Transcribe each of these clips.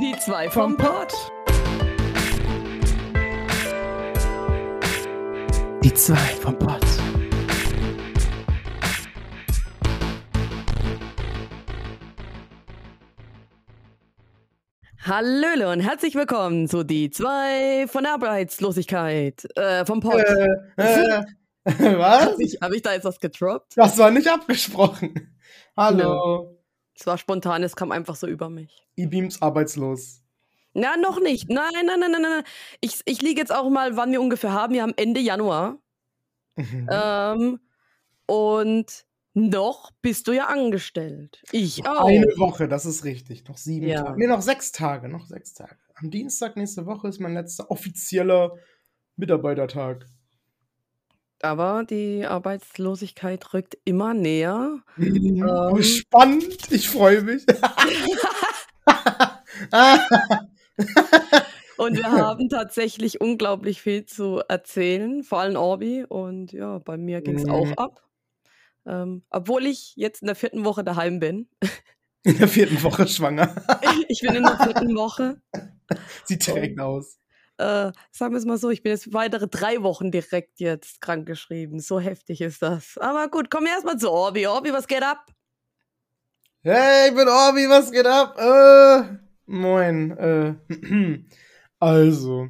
Die zwei vom Pott. Die zwei vom Pott. Hallöle und herzlich willkommen zu die zwei von der Arbeitslosigkeit. Äh, vom Pott. Äh, äh, was? Habe ich, hab ich da jetzt was getroppt? Das war nicht abgesprochen. Hallo. Es war spontan, es kam einfach so über mich. E-Beams arbeitslos. Na, noch nicht. Nein, nein, nein, nein, nein. Ich, ich liege jetzt auch mal, wann wir ungefähr haben. Wir haben Ende Januar. Mhm. Ähm, und noch bist du ja angestellt. Ich auch. Eine Woche, das ist richtig. Noch sieben Ja. Tage. Nee, noch sechs Tage. Noch sechs Tage. Am Dienstag nächste Woche ist mein letzter offizieller Mitarbeitertag. Aber die Arbeitslosigkeit rückt immer näher. Mhm. Ähm. Spannend, ich freue mich. Und wir haben tatsächlich unglaublich viel zu erzählen, vor allem Orbi. Und ja, bei mir ging es Mhm. auch ab. Ähm, obwohl ich jetzt in der vierten Woche daheim bin. In der vierten Woche schwanger. Ich bin in der vierten Woche. Sie trägt aus. Äh, sagen wir es mal so, ich bin jetzt weitere drei Wochen direkt jetzt krankgeschrieben. So heftig ist das. Aber gut, kommen wir erstmal zu Orbi. Orbi, was geht ab? Hey, ich bin Orbi, was geht ab? Äh, moin. Äh, also.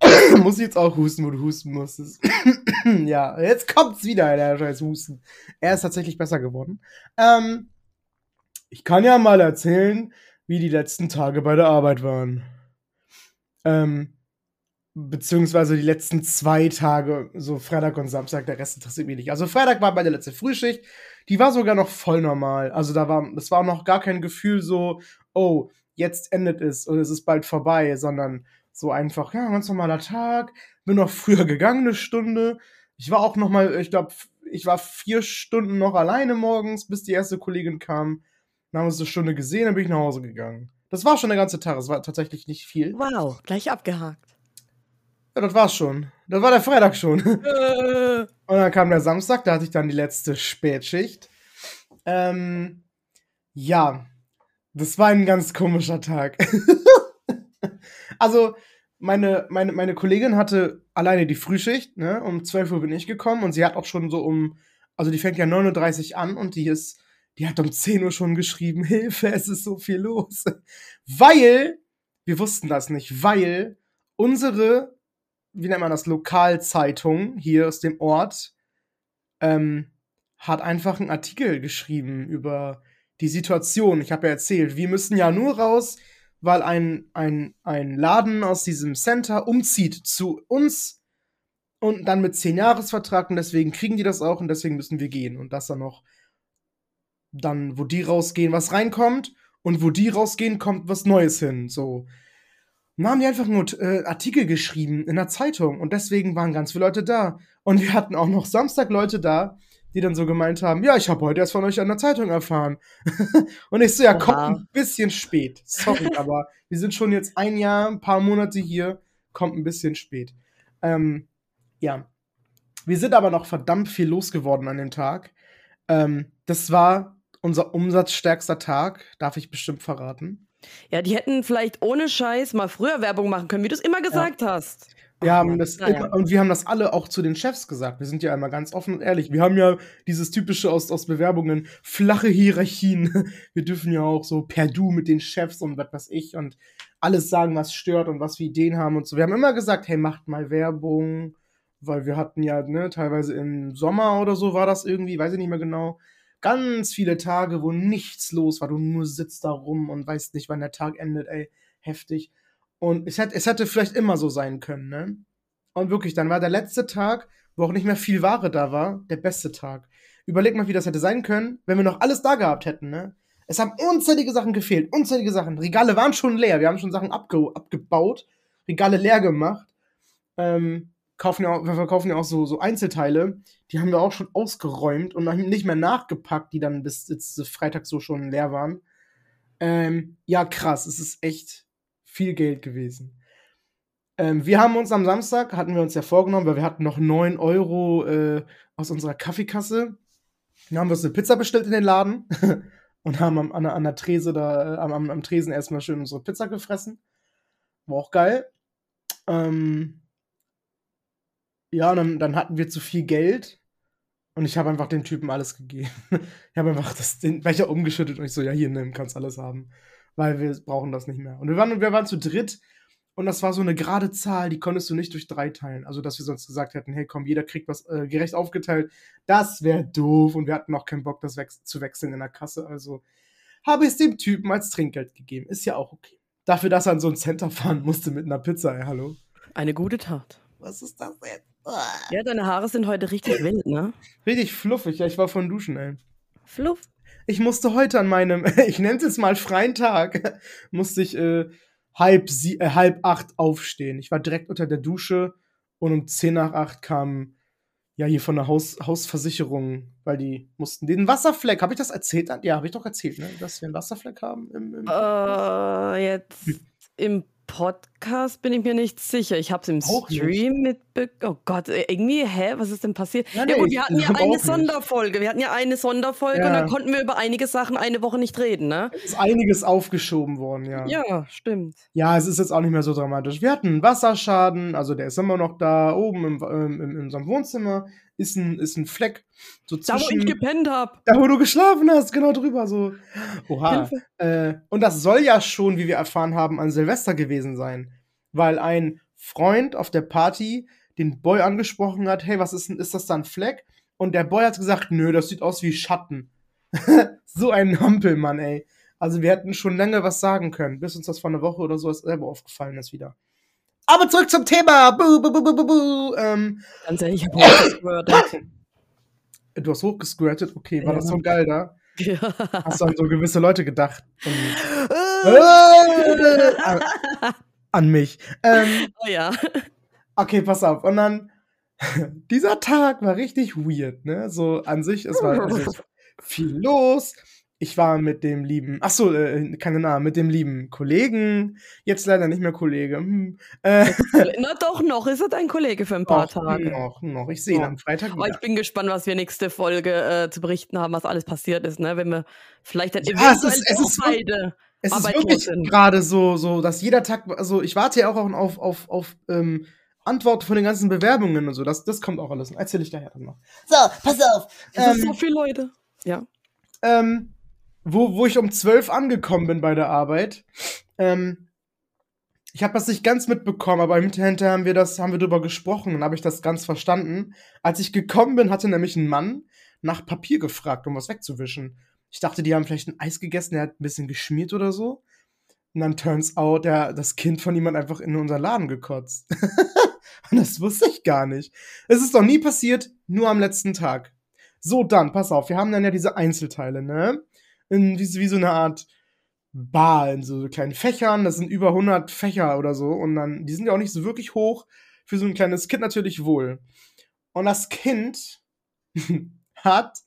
Muss ich jetzt auch husten, wo du husten musstest. ja, jetzt kommt's wieder, der scheiß Husten. Er ist tatsächlich besser geworden. Ähm, ich kann ja mal erzählen, wie die letzten Tage bei der Arbeit waren. Ähm, beziehungsweise die letzten zwei Tage, so Freitag und Samstag, der Rest interessiert mich nicht. Also Freitag war bei der letzte Frühschicht, die war sogar noch voll normal. Also da war, das war noch gar kein Gefühl so, oh, jetzt endet es oder es ist bald vorbei, sondern so einfach, ja, ganz normaler Tag, bin noch früher gegangen, eine Stunde. Ich war auch noch mal, ich glaube, ich war vier Stunden noch alleine morgens, bis die erste Kollegin kam. Dann haben wir uns eine Stunde gesehen, dann bin ich nach Hause gegangen. Das war schon der ganze Tag, es war tatsächlich nicht viel. Wow, gleich abgehakt. Ja, das war's schon. Das war der Freitag schon. Äh, Und dann kam der Samstag, da hatte ich dann die letzte Spätschicht. Ähm, ja, das war ein ganz komischer Tag. also, meine, meine, meine Kollegin hatte alleine die Frühschicht, ne? Um 12 Uhr bin ich gekommen und sie hat auch schon so um, also die fängt ja 39 an und die ist, die hat um 10 Uhr schon geschrieben, Hilfe, es ist so viel los. Weil, wir wussten das nicht, weil unsere, wie nennt man das, Lokalzeitung hier aus dem Ort, ähm, hat einfach einen Artikel geschrieben über die Situation. Ich habe ja erzählt, wir müssen ja nur raus, weil ein, ein, ein Laden aus diesem Center umzieht zu uns und dann mit 10 Jahresvertrag und deswegen kriegen die das auch und deswegen müssen wir gehen. Und dass dann noch dann, wo die rausgehen, was reinkommt und wo die rausgehen, kommt was Neues hin. So. Und dann haben die einfach nur äh, Artikel geschrieben in der Zeitung und deswegen waren ganz viele Leute da. Und wir hatten auch noch Samstag Leute da, die dann so gemeint haben, ja, ich habe heute erst von euch an der Zeitung erfahren. und ich so, ja, kommt Oha. ein bisschen spät. Sorry, aber wir sind schon jetzt ein Jahr, ein paar Monate hier, kommt ein bisschen spät. Ähm, ja. Wir sind aber noch verdammt viel losgeworden an dem Tag. Ähm, das war unser umsatzstärkster Tag, darf ich bestimmt verraten. ja, die hätten vielleicht ohne Scheiß mal früher Werbung machen können, wie du es immer gesagt hast. Wir haben das immer, und wir haben das alle auch zu den Chefs gesagt. Wir sind ja einmal ganz offen und ehrlich. Wir haben ja dieses typische aus, aus Bewerbungen, flache Hierarchien. Wir dürfen ja auch so per Du mit den Chefs und was weiß ich und alles sagen, was stört und was wir Ideen haben und so. Wir haben immer gesagt, hey, macht mal Werbung, weil wir hatten ja, ne, teilweise im Sommer oder so war das irgendwie, weiß ich nicht mehr genau, ganz viele Tage, wo nichts los war. Du nur sitzt da rum und weißt nicht, wann der Tag endet, ey, heftig. Und es hätte, es hätte vielleicht immer so sein können, ne? Und wirklich, dann war der letzte Tag, wo auch nicht mehr viel Ware da war, der beste Tag. Überleg mal, wie das hätte sein können, wenn wir noch alles da gehabt hätten, ne? Es haben unzählige Sachen gefehlt, unzählige Sachen. Regale waren schon leer, wir haben schon Sachen abge abgebaut, Regale leer gemacht. Ähm, kaufen ja auch, wir verkaufen ja auch so, so Einzelteile, die haben wir auch schon ausgeräumt und nicht mehr nachgepackt, die dann bis jetzt Freitag so schon leer waren. Ähm, ja, krass, es ist echt viel Geld gewesen. Ähm, wir haben uns am Samstag, hatten wir uns ja vorgenommen, weil wir hatten noch 9 Euro äh, aus unserer Kaffeekasse. Dann haben wir uns eine Pizza bestellt in den Laden. und haben am, an, an der Trese da, äh, am, am Tresen erstmal schön unsere Pizza gefressen. War auch geil. Ähm, ja, und dann, dann hatten wir zu viel Geld und ich habe einfach dem Typen alles gegeben. ich habe einfach das, den Becher umgeschüttet und ich so, ja, hier, nimm, kannst alles haben. Weil wir brauchen das nicht mehr. Und wir waren, wir waren zu dritt und das war so eine gerade Zahl, die konntest du nicht durch drei teilen. Also, dass wir sonst gesagt hätten, hey, komm, jeder kriegt was äh, gerecht aufgeteilt. Das wäre doof und wir hatten auch keinen Bock, das wech zu wechseln in der Kasse. Also habe ich es dem Typen als Trinkgeld gegeben. Ist ja auch okay. Dafür, dass er an so ein Center fahren musste mit einer Pizza, ey, hallo. Eine gute Tat. Was ist das jetzt? Ja, deine Haare sind heute richtig wild, ne? Richtig fluffig. Ja, ich war von Duschen, ey. Fluff. Ich musste heute an meinem, ich nenne es jetzt mal freien Tag, musste ich äh, halb, sie äh, halb acht aufstehen. Ich war direkt unter der Dusche und um zehn nach acht kam ja hier von der Haus Hausversicherung, weil die mussten den Wasserfleck, habe ich das erzählt? Ja, habe ich doch erzählt, ne? dass wir einen Wasserfleck haben im, im äh, jetzt im Podcast bin ich mir nicht sicher. Ich habe es im Auch Stream mitbekommen. Oh Gott, irgendwie, hä? Was ist denn passiert? Ja, Ja, nee, gut, wir hatten ja eine. Sonderfolge. Wir hatten ja eine Sonderfolge und Ja. dann konnten wir über einige Sachen eine Woche nicht reden, ne? Es ist einiges aufgeschoben worden, ja. Ja, stimmt. Ja, es ist jetzt auch nicht mehr so dramatisch. Wir hatten einen Wasserschaden, also der ist immer noch da, oben im, ähm, in unserem Wohnzimmer ist ein, ist ein Fleck, so Da, wo ich zwischen, gepennt habe. da wo du geschlafen hast, genau drüber, so. Oha. Äh, und das soll ja schon, wie wir erfahren haben, an Silvester gewesen sein. Weil ein Freund auf der Party den Boy angesprochen hat, hey, was ist denn, ist das da ein Fleck? Und der Boy hat gesagt, nö, das sieht aus wie Schatten. so ein Hampelmann, ey. Also wir hätten schon lange was sagen können, bis uns das vor einer Woche oder so selber aufgefallen ist wieder. Aber zurück zum Thema. Buh, buh, buh, buh, buh, buh. Ähm, Ganz ehrlich, ich heute gehört. du hast hochgesquirtet, okay, war das Ja. so geil da? Ja. Hast du an so gewisse Leute gedacht? Und, äh, an, mich. Ähm, Oh ja. okay, pass auf. Und dann, dieser Tag war richtig weird, ne? So an sich, es war also, viel los. Ich war mit dem lieben, ach so, äh, keine Namen, mit dem lieben Kollegen, jetzt leider nicht mehr Kollege. Hm, äh, Na doch, noch ist er dein Kollege für ein paar noch, Tage. noch, noch. Ich sehe ihn am Freitag Aber wieder. ich bin gespannt, was wir nächste Folge äh, zu berichten haben, was alles passiert ist, ne? Wenn wir vielleicht dann Ja, es eventuell ist- es ist beide. Es ist wirklich gerade so, so, dass jeder Tag, also ich warte ja auch auf, auf, auf ähm, Antworten von den ganzen Bewerbungen und so. Das, das kommt auch alles. Erzähle ich daher dann noch. So, pass auf. Es sind Ähm, so viele Leute. Ja. ähm, wo, wo ich um 12 angekommen bin bei der Arbeit. Ähm, ich habe das nicht ganz mitbekommen, aber hinterher haben wir das, haben wir drüber gesprochen und habe ich das ganz verstanden. Als ich gekommen bin, hatte nämlich ein Mann nach Papier gefragt, um was wegzuwischen. Ich dachte, die haben vielleicht ein Eis gegessen, der hat ein bisschen geschmiert oder so. Und dann turns out, der, das Kind von hat einfach in unser Laden gekotzt. und das wusste ich gar nicht. Es ist doch nie passiert, nur am letzten Tag. So, dann, pass auf, wir haben dann ja diese Einzelteile, ne? In, wie, wie so eine Art Bar in so kleinen Fächern. Das sind über 100 Fächer oder so. Und dann, die sind ja auch nicht so wirklich hoch. Für so ein kleines Kind natürlich wohl. Und das Kind hat,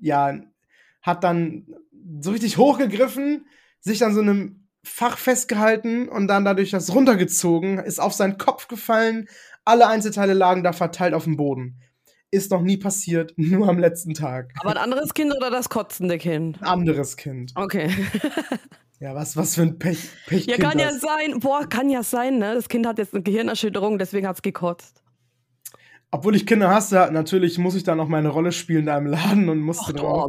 ja, hat dann so richtig hochgegriffen, sich an so einem Fach festgehalten und dann dadurch das runtergezogen, ist auf seinen Kopf gefallen. Alle Einzelteile lagen da verteilt auf dem Boden. Ist noch nie passiert, nur am letzten Tag. Aber ein anderes Kind oder das kotzende Kind? Ein anderes Kind. Okay. Ja, was, was für ein Pech, Pech Ja, kann ja sein. Boah, kann ja sein, ne? Das Kind hat jetzt eine Gehirnerschütterung, deswegen hat's gekotzt. Obwohl ich Kinder hasse, natürlich muss ich dann auch meine Rolle spielen da im Laden und musste, Ach, dann, auch,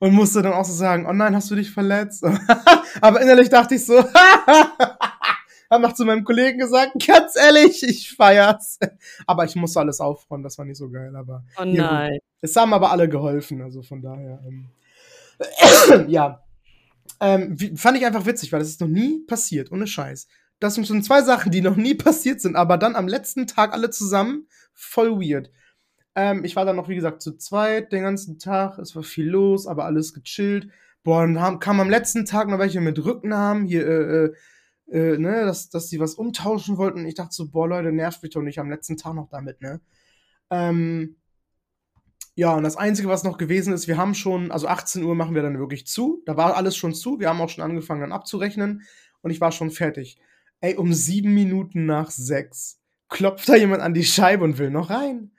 und musste dann auch so sagen, oh nein, hast du dich verletzt? Aber innerlich dachte ich so, hab noch zu meinem Kollegen gesagt, ganz ehrlich, ich feier's. Aber ich musste alles aufräumen, das war nicht so geil, aber Oh nein. es haben aber alle geholfen, also von daher. Ähm, ja. Ähm, fand ich einfach witzig, weil das ist noch nie passiert, ohne Scheiß. Das sind schon zwei Sachen, die noch nie passiert sind, aber dann am letzten Tag alle zusammen, voll weird. Ähm, ich war dann noch, wie gesagt, zu zweit den ganzen Tag, es war viel los, aber alles gechillt. Boah, dann haben, kam am letzten Tag noch welche mit Rücknamen, hier, äh, äh, äh, ne, dass, dass die was umtauschen wollten. Ich dachte so, boah, Leute, nervt mich doch nicht am letzten Tag noch damit, ne? Ähm, ja, und das Einzige, was noch gewesen ist, wir haben schon, also 18 Uhr machen wir dann wirklich zu. Da war alles schon zu. Wir haben auch schon angefangen dann abzurechnen. Und ich war schon fertig. Ey, um sieben Minuten nach sechs klopft da jemand an die Scheibe und will noch rein.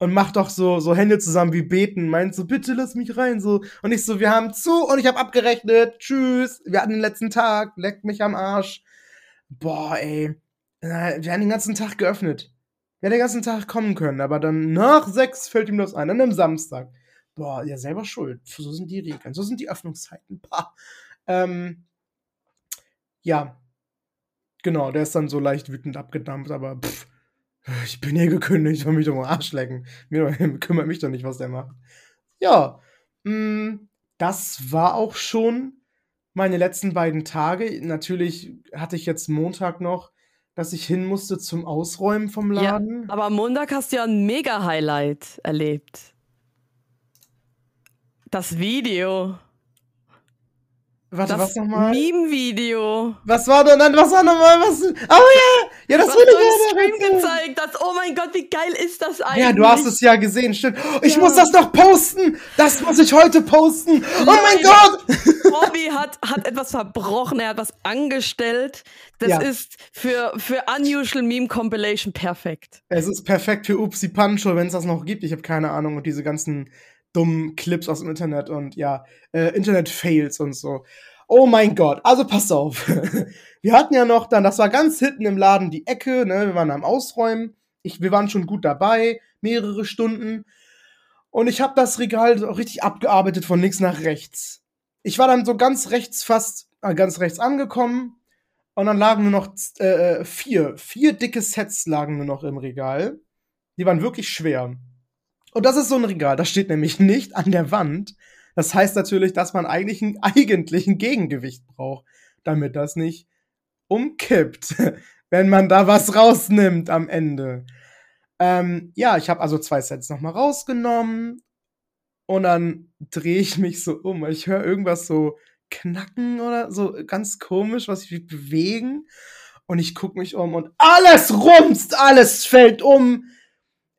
und macht doch so, so Hände zusammen wie beten, meint so, bitte lass mich rein, so. Und ich so, wir haben zu und ich habe abgerechnet, tschüss, wir hatten den letzten Tag, leckt mich am Arsch. Boah, ey, wir haben den ganzen Tag geöffnet. Wir hätten den ganzen Tag kommen können, aber dann nach sechs fällt ihm das ein, an einem Samstag. Boah, ja, selber schuld. So sind die Regeln, so sind die Öffnungszeiten. Bah. Ähm, ja, genau, der ist dann so leicht wütend abgedampft, aber pff, ich bin hier gekündigt, soll mich doch mal Arsch lecken. Mir kümmert mich doch nicht, was der macht. Ja, mh, mm, das war auch schon meine letzten beiden Tage. Natürlich hatte ich jetzt Montag noch, dass ich hin musste zum Ausräumen vom Laden. Ja, aber am Montag hast du ja ein Mega-Highlight erlebt. Das Video. Warte, das was nochmal? Meme-Video. Was war denn dann? Was war nochmal? Was? Oh ja! Ja, das wurde mir Stream gezeigt. Das, oh mein Gott, wie geil ist das eigentlich? Ja, du hast es ja gesehen, stimmt. Ich ja. muss das noch posten. Das muss ich heute posten. Oh mein Gott! Bobby hat, hat etwas verbrochen. Er hat was angestellt. Das ja. ist für, für Unusual Meme Compilation perfekt. Es ist perfekt für Upsi Pancho, wenn es das noch gibt. Ich habe keine Ahnung. Und diese ganzen dummen Clips aus dem Internet und ja, äh, Internet-Fails und so. Oh mein Gott, also pass auf. wir hatten ja noch dann, das war ganz hinten im Laden die Ecke, ne? Wir waren am Ausräumen. Ich, wir waren schon gut dabei, mehrere Stunden. Und ich habe das Regal so richtig abgearbeitet von links nach rechts. Ich war dann so ganz rechts fast, äh, ganz rechts angekommen. Und dann lagen nur noch äh, äh vier, vier dicke Sets lagen nur noch im Regal. Die waren wirklich schwer. Und das ist so ein Regal, das steht nämlich nicht an der Wand. Das heißt natürlich, dass man eigentlich ein eigentlichen Gegengewicht braucht, damit das nicht umkippt, wenn man da was rausnimmt am Ende. Ähm, ja, ich habe also zwei Sets nochmal rausgenommen und dann drehe ich mich so um. Ich höre irgendwas so knacken oder so ganz komisch, was sich bewegen. Und ich gucke mich um und alles rumst, alles fällt um.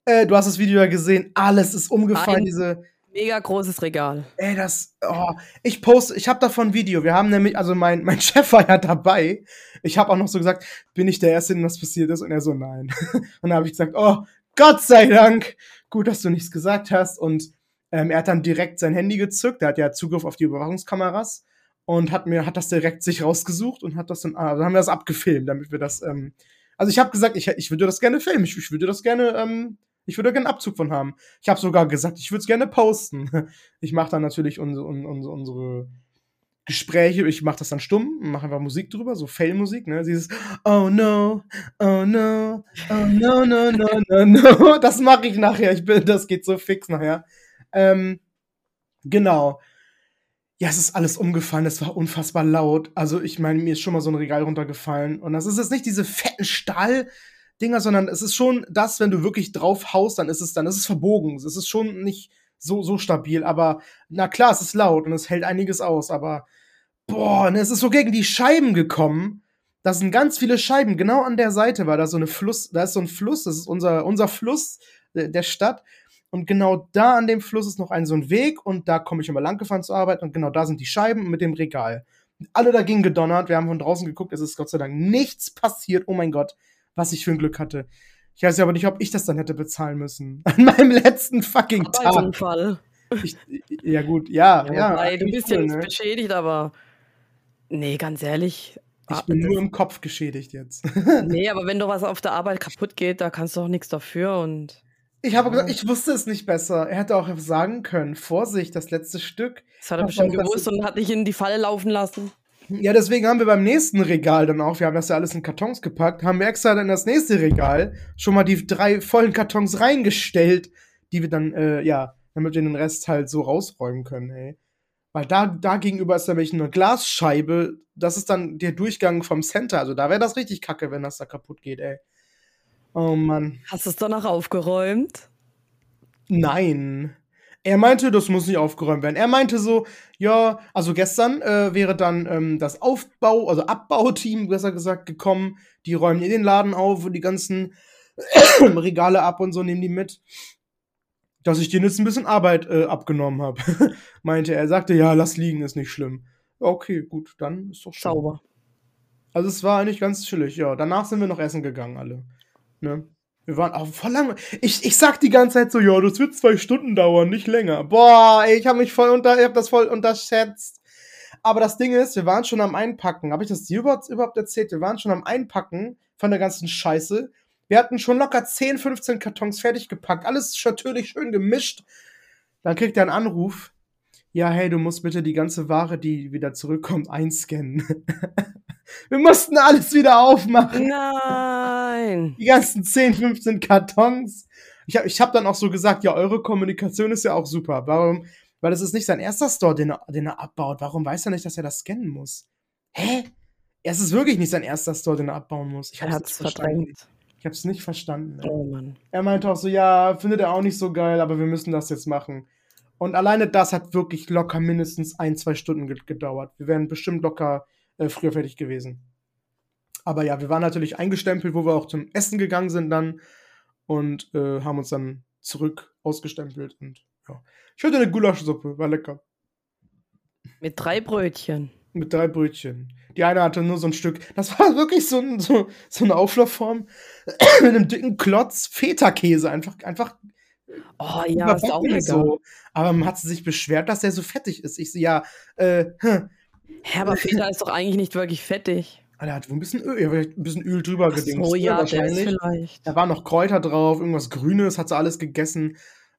Äh, du hast das Video ja gesehen, alles ist umgefallen, Ein diese. Mega großes Regal. Ey, das. Oh, ich poste, ich habe davon ein Video. Wir haben nämlich, also mein, mein Chef war ja dabei. Ich habe auch noch so gesagt, bin ich der Erste, dem das passiert ist? Und er so, nein. Und dann habe ich gesagt, oh, Gott sei Dank, gut, dass du nichts gesagt hast. Und ähm, er hat dann direkt sein Handy gezückt. Er hat ja Zugriff auf die Überwachungskameras und hat mir hat das direkt sich rausgesucht und hat das dann, also haben wir das abgefilmt, damit wir das. Ähm, also ich habe gesagt, ich, ich würde das gerne filmen. Ich, ich würde das gerne ähm, ich würde gerne Abzug von haben. Ich habe sogar gesagt, ich würde es gerne posten. Ich mache dann natürlich unsere, unsere, unsere Gespräche, ich mache das dann stumm, mache einfach Musik drüber, so Fail-Musik, ne? Dieses Oh no, oh no, oh no, no, no, no, no. Das mache ich nachher. Ich bin, das geht so fix nachher. Ähm, genau. Ja, es ist alles umgefallen, es war unfassbar laut. Also, ich meine, mir ist schon mal so ein Regal runtergefallen. Und das ist jetzt nicht diese fetten Stahl- Dinger, sondern es ist schon das, wenn du wirklich drauf haust, dann ist es dann, ist es verbogen. Es ist schon nicht so, so stabil, aber na klar, es ist laut und es hält einiges aus, aber boah, ne, es ist so gegen die Scheiben gekommen. Da sind ganz viele Scheiben, genau an der Seite war da so eine Fluss, da ist so ein Fluss, das ist unser, unser Fluss der Stadt. Und genau da an dem Fluss ist noch ein so ein Weg und da komme ich immer lang gefahren zur Arbeit und genau da sind die Scheiben mit dem Regal. Alle dagegen gedonnert, wir haben von draußen geguckt, es ist Gott sei Dank nichts passiert, oh mein Gott was ich für ein Glück hatte. Ich weiß ja aber nicht, ob ich das dann hätte bezahlen müssen. An meinem letzten fucking Tag. Fall. Ich, ja, gut, ja, ja. ja wobei, du bist cool, ja nicht ne? beschädigt, aber. Nee, ganz ehrlich. Ich ah, bin nur im Kopf geschädigt jetzt. nee, aber wenn doch was auf der Arbeit kaputt geht, da kannst du auch nichts dafür und. Ich habe gesagt, ich wusste es nicht besser. Er hätte auch sagen können, Vorsicht, das letzte Stück. Das hat er bestimmt gewusst und hat dich in die Falle laufen lassen. Ja, deswegen haben wir beim nächsten Regal dann auch, wir haben das ja alles in Kartons gepackt, haben wir extra dann in das nächste Regal schon mal die drei vollen Kartons reingestellt, die wir dann, äh, ja, damit wir den Rest halt so rausräumen können, ey. Weil da, da gegenüber ist nämlich eine Glasscheibe, das ist dann der Durchgang vom Center, also da wäre das richtig kacke, wenn das da kaputt geht, ey. Oh Mann. Hast du es danach aufgeräumt? Nein. Er meinte, das muss nicht aufgeräumt werden. Er meinte so, ja, also gestern äh, wäre dann ähm, das Aufbau, also Abbauteam, besser gesagt, gekommen. Die räumen in den Laden auf und die ganzen Regale ab und so nehmen die mit. Dass ich dir jetzt ein bisschen Arbeit äh, abgenommen habe, meinte er. Er sagte, ja, lass liegen, ist nicht schlimm. Okay, gut, dann ist doch Sauber. Also es war eigentlich ganz chillig, ja. Danach sind wir noch essen gegangen, alle. Ne? Wir waren auch voll lang. Ich, ich sag die ganze Zeit so, ja, das wird zwei Stunden dauern, nicht länger. Boah, ey, ich habe mich voll unter, ich hab das voll unterschätzt. Aber das Ding ist, wir waren schon am Einpacken. Habe ich das dir überhaupt, überhaupt erzählt? Wir waren schon am Einpacken von der ganzen Scheiße. Wir hatten schon locker 10, 15 Kartons fertig gepackt. Alles natürlich schön gemischt. Dann kriegt er einen Anruf. Ja, hey, du musst bitte die ganze Ware, die wieder zurückkommt, einscannen. Wir mussten alles wieder aufmachen. Nein. Die ganzen 10, 15 Kartons. Ich habe ich hab dann auch so gesagt, ja, eure Kommunikation ist ja auch super. Warum? Weil es ist nicht sein erster Store, den er, den er abbaut. Warum weiß er nicht, dass er das scannen muss? Hä? Es ist wirklich nicht sein erster Store, den er abbauen muss. Ich hab's verdrängt. Ich hab's nicht verstanden. Oh Mann. Er meinte auch so, ja, findet er auch nicht so geil, aber wir müssen das jetzt machen. Und alleine das hat wirklich locker mindestens ein, zwei Stunden gedauert. Wir wären bestimmt locker äh, früher fertig gewesen. Aber ja, wir waren natürlich eingestempelt, wo wir auch zum Essen gegangen sind dann und äh, haben uns dann zurück ausgestempelt und ja. Ich hatte eine Gulaschsuppe, war lecker. Mit drei Brötchen. Mit drei Brötchen. Die eine hatte nur so ein Stück. Das war wirklich so, ein, so, so eine Auflaufform mit einem dicken Klotz Feta-Käse. Einfach, einfach. Oh ja, ist auch lecker. So. Aber man hat sich beschwert, dass der so fettig ist. Ich so, ja, äh, hm, Hä, aber Feta ist doch eigentlich nicht wirklich fettig. Ah, der hat wohl ein bisschen Öl, ein bisschen Öl drüber gedingst. Oh ja, wahrscheinlich. vielleicht. Da waren noch Kräuter drauf, irgendwas Grünes, hat sie alles gegessen.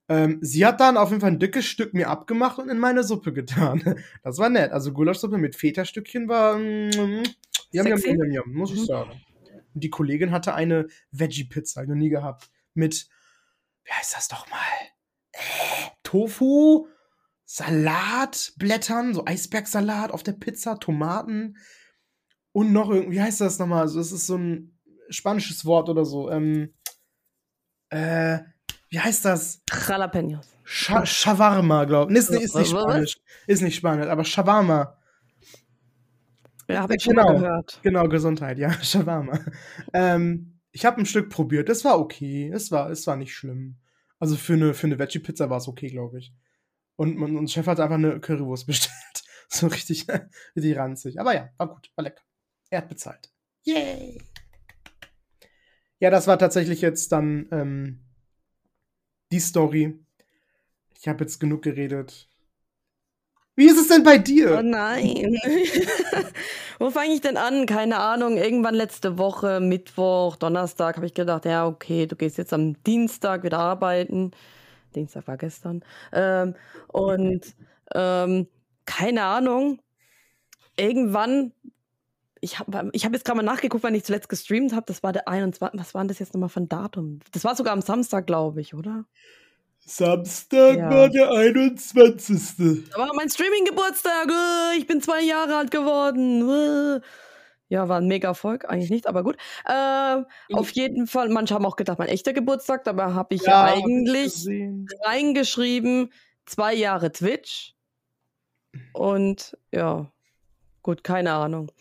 Ähm, sie hat dann auf jeden Fall ein dickes Stück mir abgemacht und in meine Suppe getan. Das war nett. Also Gulaschsuppe mit Feta-Stückchen war. Mm, yum, yum, yum, yum, muss ich mhm. sagen. Und die Kollegin hatte eine Veggie-Pizza, noch nie gehabt. Mit, wie heißt das doch mal? Äh, Tofu, Salatblättern, so Eisbergsalat auf der Pizza, Tomaten und noch irgendwie, wie heißt das nochmal? Also, das ist so ein spanisches Wort oder so. Ähm, äh, wie heißt das? Jalapenos. Scha Shawarma, glaube ich. Ist, ist nicht Spanisch. Ist nicht Spanisch, aber Shawarma. Ja, habe ich genau, schon mal gehört. Genau, Gesundheit, ja, Shawarma. ähm, ich habe ein Stück probiert. Es war okay. Es war, es war nicht schlimm. Also für eine, für eine Veggie-Pizza war es okay, glaube ich. Und, und, und Chef hat einfach eine Currywurst bestellt. So richtig, richtig ranzig. Aber ja, war gut, war lecker. Er hat bezahlt. Yay! Ja, das war tatsächlich jetzt dann ähm, die Story. Ich habe jetzt genug geredet. Wie ist es denn bei dir? Oh nein. Wo fange ich denn an? Keine Ahnung. Irgendwann letzte Woche, Mittwoch, Donnerstag, habe ich gedacht, ja, okay, du gehst jetzt am Dienstag wieder arbeiten. Dienstag war gestern. Ähm, und ähm, keine Ahnung, irgendwann, ich habe ich hab jetzt gerade mal nachgeguckt, wann ich zuletzt gestreamt habe. Das war der 21. Was war denn das jetzt nochmal von Datum? Das war sogar am Samstag, glaube ich, oder? Samstag ja. war der 21. Da war mein Streaming-Geburtstag. Ich bin zwei Jahre alt geworden. Ja, war ein mega Erfolg, eigentlich nicht, aber gut. Äh, mhm. Auf jeden Fall, manche haben auch gedacht, mein echter Geburtstag, dabei habe ich ja, eigentlich reingeschrieben, zwei Jahre Twitch. Und ja, gut, keine Ahnung.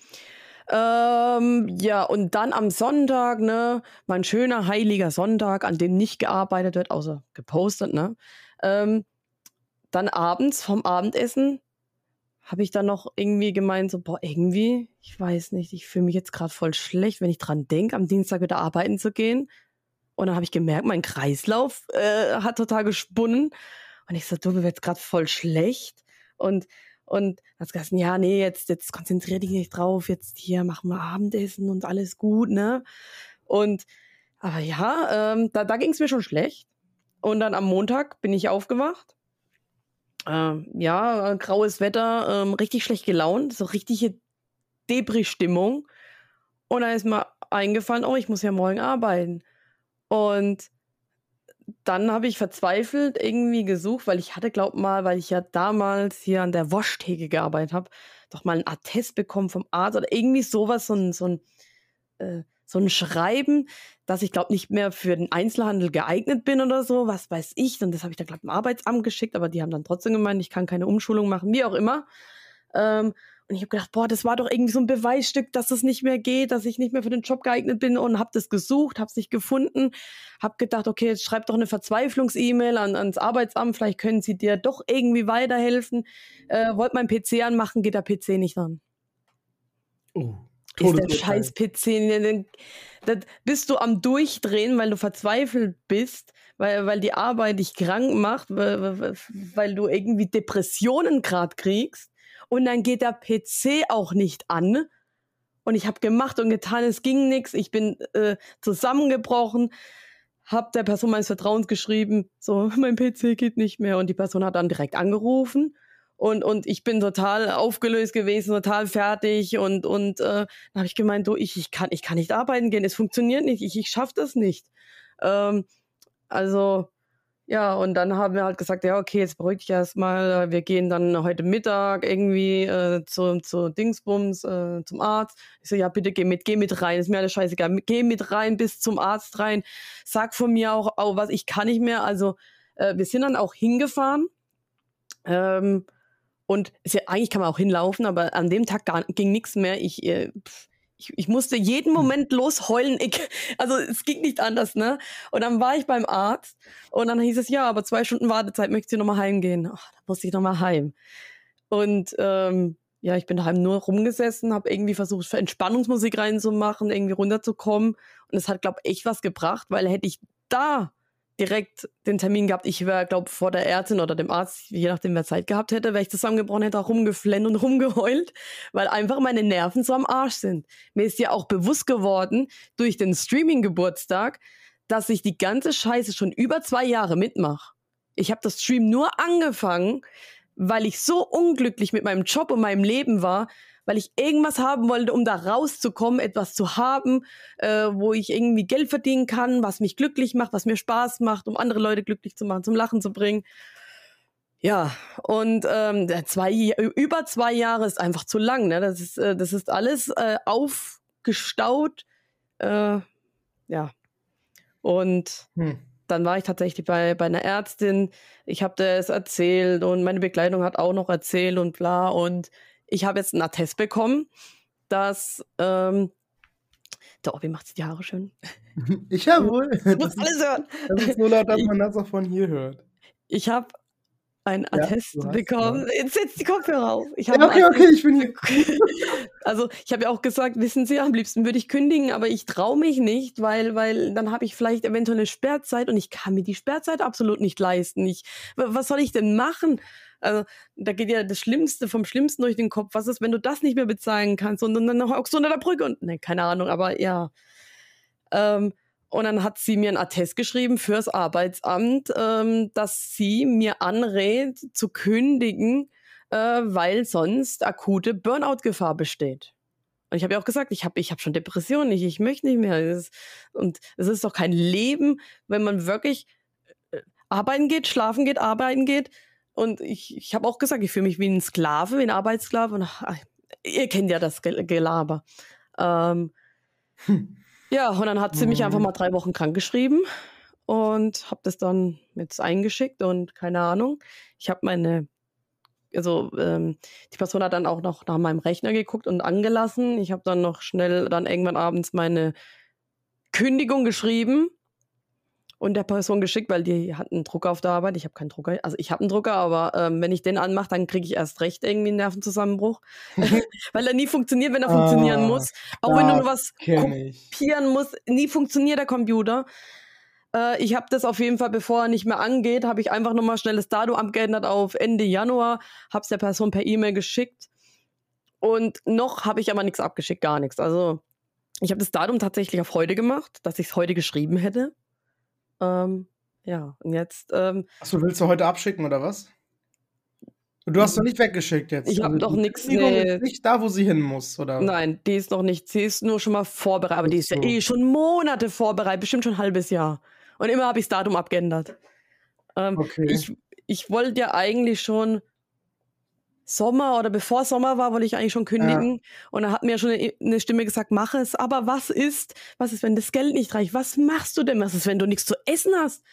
Ähm, ja, und dann am Sonntag, ne, mein schöner heiliger Sonntag, an dem nicht gearbeitet wird, außer gepostet, ne? Ähm, dann abends vom Abendessen habe ich dann noch irgendwie gemeint, so, boah, irgendwie, ich weiß nicht, ich fühle mich jetzt gerade voll schlecht, wenn ich dran denke, am Dienstag wieder arbeiten zu gehen. Und dann habe ich gemerkt, mein Kreislauf äh, hat total gesponnen. Und ich so, du, mir wird gerade voll schlecht. Und, und hat gesagt, ja, nee, jetzt, jetzt konzentrier dich nicht drauf, jetzt hier machen wir Abendessen und alles gut, ne? Und, aber ja, ähm, da, da ging es mir schon schlecht. Und dann am Montag bin ich aufgewacht äh, ja, graues Wetter, ähm, richtig schlecht gelaunt, so richtige Debris-Stimmung. Und dann ist mir eingefallen, oh, ich muss ja morgen arbeiten. Und dann habe ich verzweifelt irgendwie gesucht, weil ich hatte, glaub mal, weil ich ja damals hier an der Waschtheke gearbeitet habe, doch mal einen Attest bekommen vom Arzt oder irgendwie sowas, so ein, so ein, äh, so ein Schreiben, dass ich glaube nicht mehr für den Einzelhandel geeignet bin oder so, was weiß ich. Und das habe ich dann glaube im Arbeitsamt geschickt, aber die haben dann trotzdem gemeint, ich kann keine Umschulung machen, wie auch immer. Ähm, und ich habe gedacht, boah, das war doch irgendwie so ein Beweisstück, dass es nicht mehr geht, dass ich nicht mehr für den Job geeignet bin und habe das gesucht, habe es nicht gefunden, habe gedacht, okay, jetzt schreib doch eine Verzweiflungs-E-Mail an, ans Arbeitsamt, vielleicht können sie dir doch irgendwie weiterhelfen. Äh, wollt mein PC anmachen, geht der PC nicht an. Oh. Ist der scheiß PC. Da bist du am Durchdrehen, weil du verzweifelt bist, weil, weil die Arbeit dich krank macht, weil, weil du irgendwie Depressionen gerade kriegst. Und dann geht der PC auch nicht an. Und ich habe gemacht und getan, es ging nichts. Ich bin äh, zusammengebrochen, habe der Person meines Vertrauens geschrieben, so, mein PC geht nicht mehr. Und die Person hat dann direkt angerufen und, und ich bin total aufgelöst gewesen, total fertig und, und äh, dann habe ich gemeint, du, ich, ich, kann, ich kann nicht arbeiten gehen, es funktioniert nicht, ich, ich schaffe das nicht. Ähm, also, ja, und dann haben wir halt gesagt, ja, okay, jetzt beruhig dich erstmal, wir gehen dann heute Mittag irgendwie äh, zu, zu Dingsbums, äh, zum Arzt. Ich so, ja, bitte geh mit, geh mit rein, ist mir alles scheißegal, geh mit rein bis zum Arzt rein, sag von mir auch, auch was, ich kann nicht mehr. Also, äh, wir sind dann auch hingefahren. Ähm, und ja, eigentlich kann man auch hinlaufen, aber an dem Tag gar, ging nichts mehr. Ich, äh, ich, ich, musste jeden hm. Moment losheulen. Ich, also es ging nicht anders, ne? Und dann war ich beim Arzt und dann hieß es, ja, aber zwei Stunden Wartezeit, möchtest du nochmal heimgehen? Ach, da musste ich nochmal heim. Und ähm, ja, ich bin daheim nur rumgesessen, habe irgendwie versucht, Entspannungsmusik reinzumachen, irgendwie runterzukommen. Und es hat, glaube ich, echt was gebracht, weil hätte ich da direkt den Termin gehabt. Ich wäre, glaube vor der Ärztin oder dem Arzt, je nachdem, wer Zeit gehabt hätte, wäre ich zusammengebrochen, hätte auch rumgeflennt und rumgeheult, weil einfach meine Nerven so am Arsch sind. Mir ist ja auch bewusst geworden, durch den Streaming-Geburtstag, dass ich die ganze Scheiße schon über zwei Jahre mitmache. Ich habe das Stream nur angefangen, weil ich so unglücklich mit meinem Job und meinem Leben war, weil ich irgendwas haben wollte, um da rauszukommen, etwas zu haben, äh, wo ich irgendwie Geld verdienen kann, was mich glücklich macht, was mir Spaß macht, um andere Leute glücklich zu machen, zum Lachen zu bringen. Ja, und ähm, zwei, über zwei Jahre ist einfach zu lang. Ne? Das, ist, äh, das ist alles äh, aufgestaut. Äh, ja. Und hm. dann war ich tatsächlich bei, bei einer Ärztin. Ich habe das erzählt und meine Begleitung hat auch noch erzählt und bla. Und ich habe jetzt einen Attest bekommen, dass ähm, doch, wie macht sie die Haare schön? Ich habe wohl. Du musst alles hören. Das ist so laut, dass man das auch von hier hört. Ich habe einen Attest ja, bekommen. Ja. Jetzt setzt die Kopfhörer auf. Ich ja, okay, okay, ich bin hier. also ich habe ja auch gesagt, wissen Sie, am liebsten würde ich kündigen, aber ich traue mich nicht, weil, weil dann habe ich vielleicht eventuell eine Sperrzeit und ich kann mir die Sperrzeit absolut nicht leisten. Ich, was soll ich denn machen? Also da geht ja das Schlimmste vom Schlimmsten durch den Kopf. Was ist, wenn du das nicht mehr bezahlen kannst und dann hockst du unter der Brücke und ne, keine Ahnung, aber ja. Ähm, und dann hat sie mir einen Attest geschrieben fürs Arbeitsamt, ähm, dass sie mir anrät zu kündigen, äh, weil sonst akute Burnout-Gefahr besteht. Und ich habe ja auch gesagt, ich habe ich hab schon Depressionen, ich, ich möchte nicht mehr. Ist, und es ist doch kein Leben, wenn man wirklich äh, arbeiten geht, schlafen geht, arbeiten geht und ich, ich habe auch gesagt, ich fühle mich wie ein Sklave, wie ein Arbeitssklave. Und ach, ihr kennt ja das Gelaber. Ähm, hm. Ja, und dann hat sie mich einfach mhm. mal drei Wochen krank geschrieben und habe das dann jetzt eingeschickt und keine Ahnung. Ich habe meine, also ähm, die Person hat dann auch noch nach meinem Rechner geguckt und angelassen. Ich habe dann noch schnell dann irgendwann abends meine Kündigung geschrieben und der Person geschickt, weil die hat einen Drucker auf der Arbeit. Ich habe keinen Drucker. Also ich habe einen Drucker, aber ähm, wenn ich den anmache, dann kriege ich erst recht irgendwie einen Nervenzusammenbruch. weil er nie funktioniert, wenn er ah, funktionieren muss. Auch wenn du nur was kopieren musst, nie funktioniert der Computer. Äh, ich habe das auf jeden Fall, bevor er nicht mehr angeht, habe ich einfach nochmal schnell das Datum abgeändert auf Ende Januar, habe es der Person per E-Mail geschickt. Und noch habe ich aber nichts abgeschickt, gar nichts. Also ich habe das Datum tatsächlich auf heute gemacht, dass ich es heute geschrieben hätte. Ähm, ja, und jetzt. Ähm, Achso, willst du heute abschicken oder was? Du hast doch nicht weggeschickt jetzt. Ich habe also, doch nichts. Nee. Nicht da, wo sie hin muss, oder? Nein, die ist noch nicht. Sie ist nur schon mal vorbereitet. Aber die ist so. ja eh schon Monate vorbereitet, bestimmt schon ein halbes Jahr. Und immer habe ich das Datum abgeändert. Ähm, okay. Ich, ich wollte ja eigentlich schon Sommer oder bevor Sommer war, wollte ich eigentlich schon kündigen. Ja. Und da hat mir schon eine Stimme gesagt, mach es. Aber was ist, was ist, wenn das Geld nicht reicht? Was machst du denn? Was ist, wenn du nichts zu essen hast?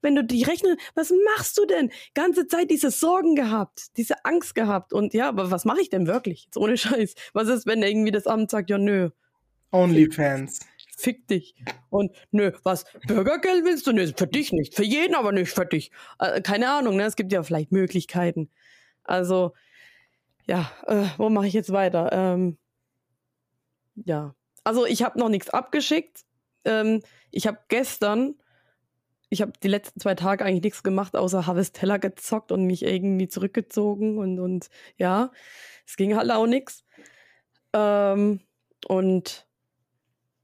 Wenn du die rechnen, was machst du denn? Ganze Zeit diese Sorgen gehabt, diese Angst gehabt. Und ja, aber was mache ich denn wirklich? Jetzt ohne Scheiß. Was ist, wenn irgendwie das Amt sagt, ja, nö. Onlyfans. Fick dich. Und nö, was? Bürgergeld willst du? Nö, für dich nicht. Für jeden aber nicht für dich. Äh, keine Ahnung, ne? Es gibt ja vielleicht Möglichkeiten. Also, ja, äh, wo mache ich jetzt weiter? Ähm, ja. Also ich habe noch nichts abgeschickt. Ähm, ich habe gestern, ich habe die letzten zwei Tage eigentlich nichts gemacht, außer Harvest Teller gezockt und mich irgendwie zurückgezogen und, und ja, es ging halt auch nichts. Ähm, und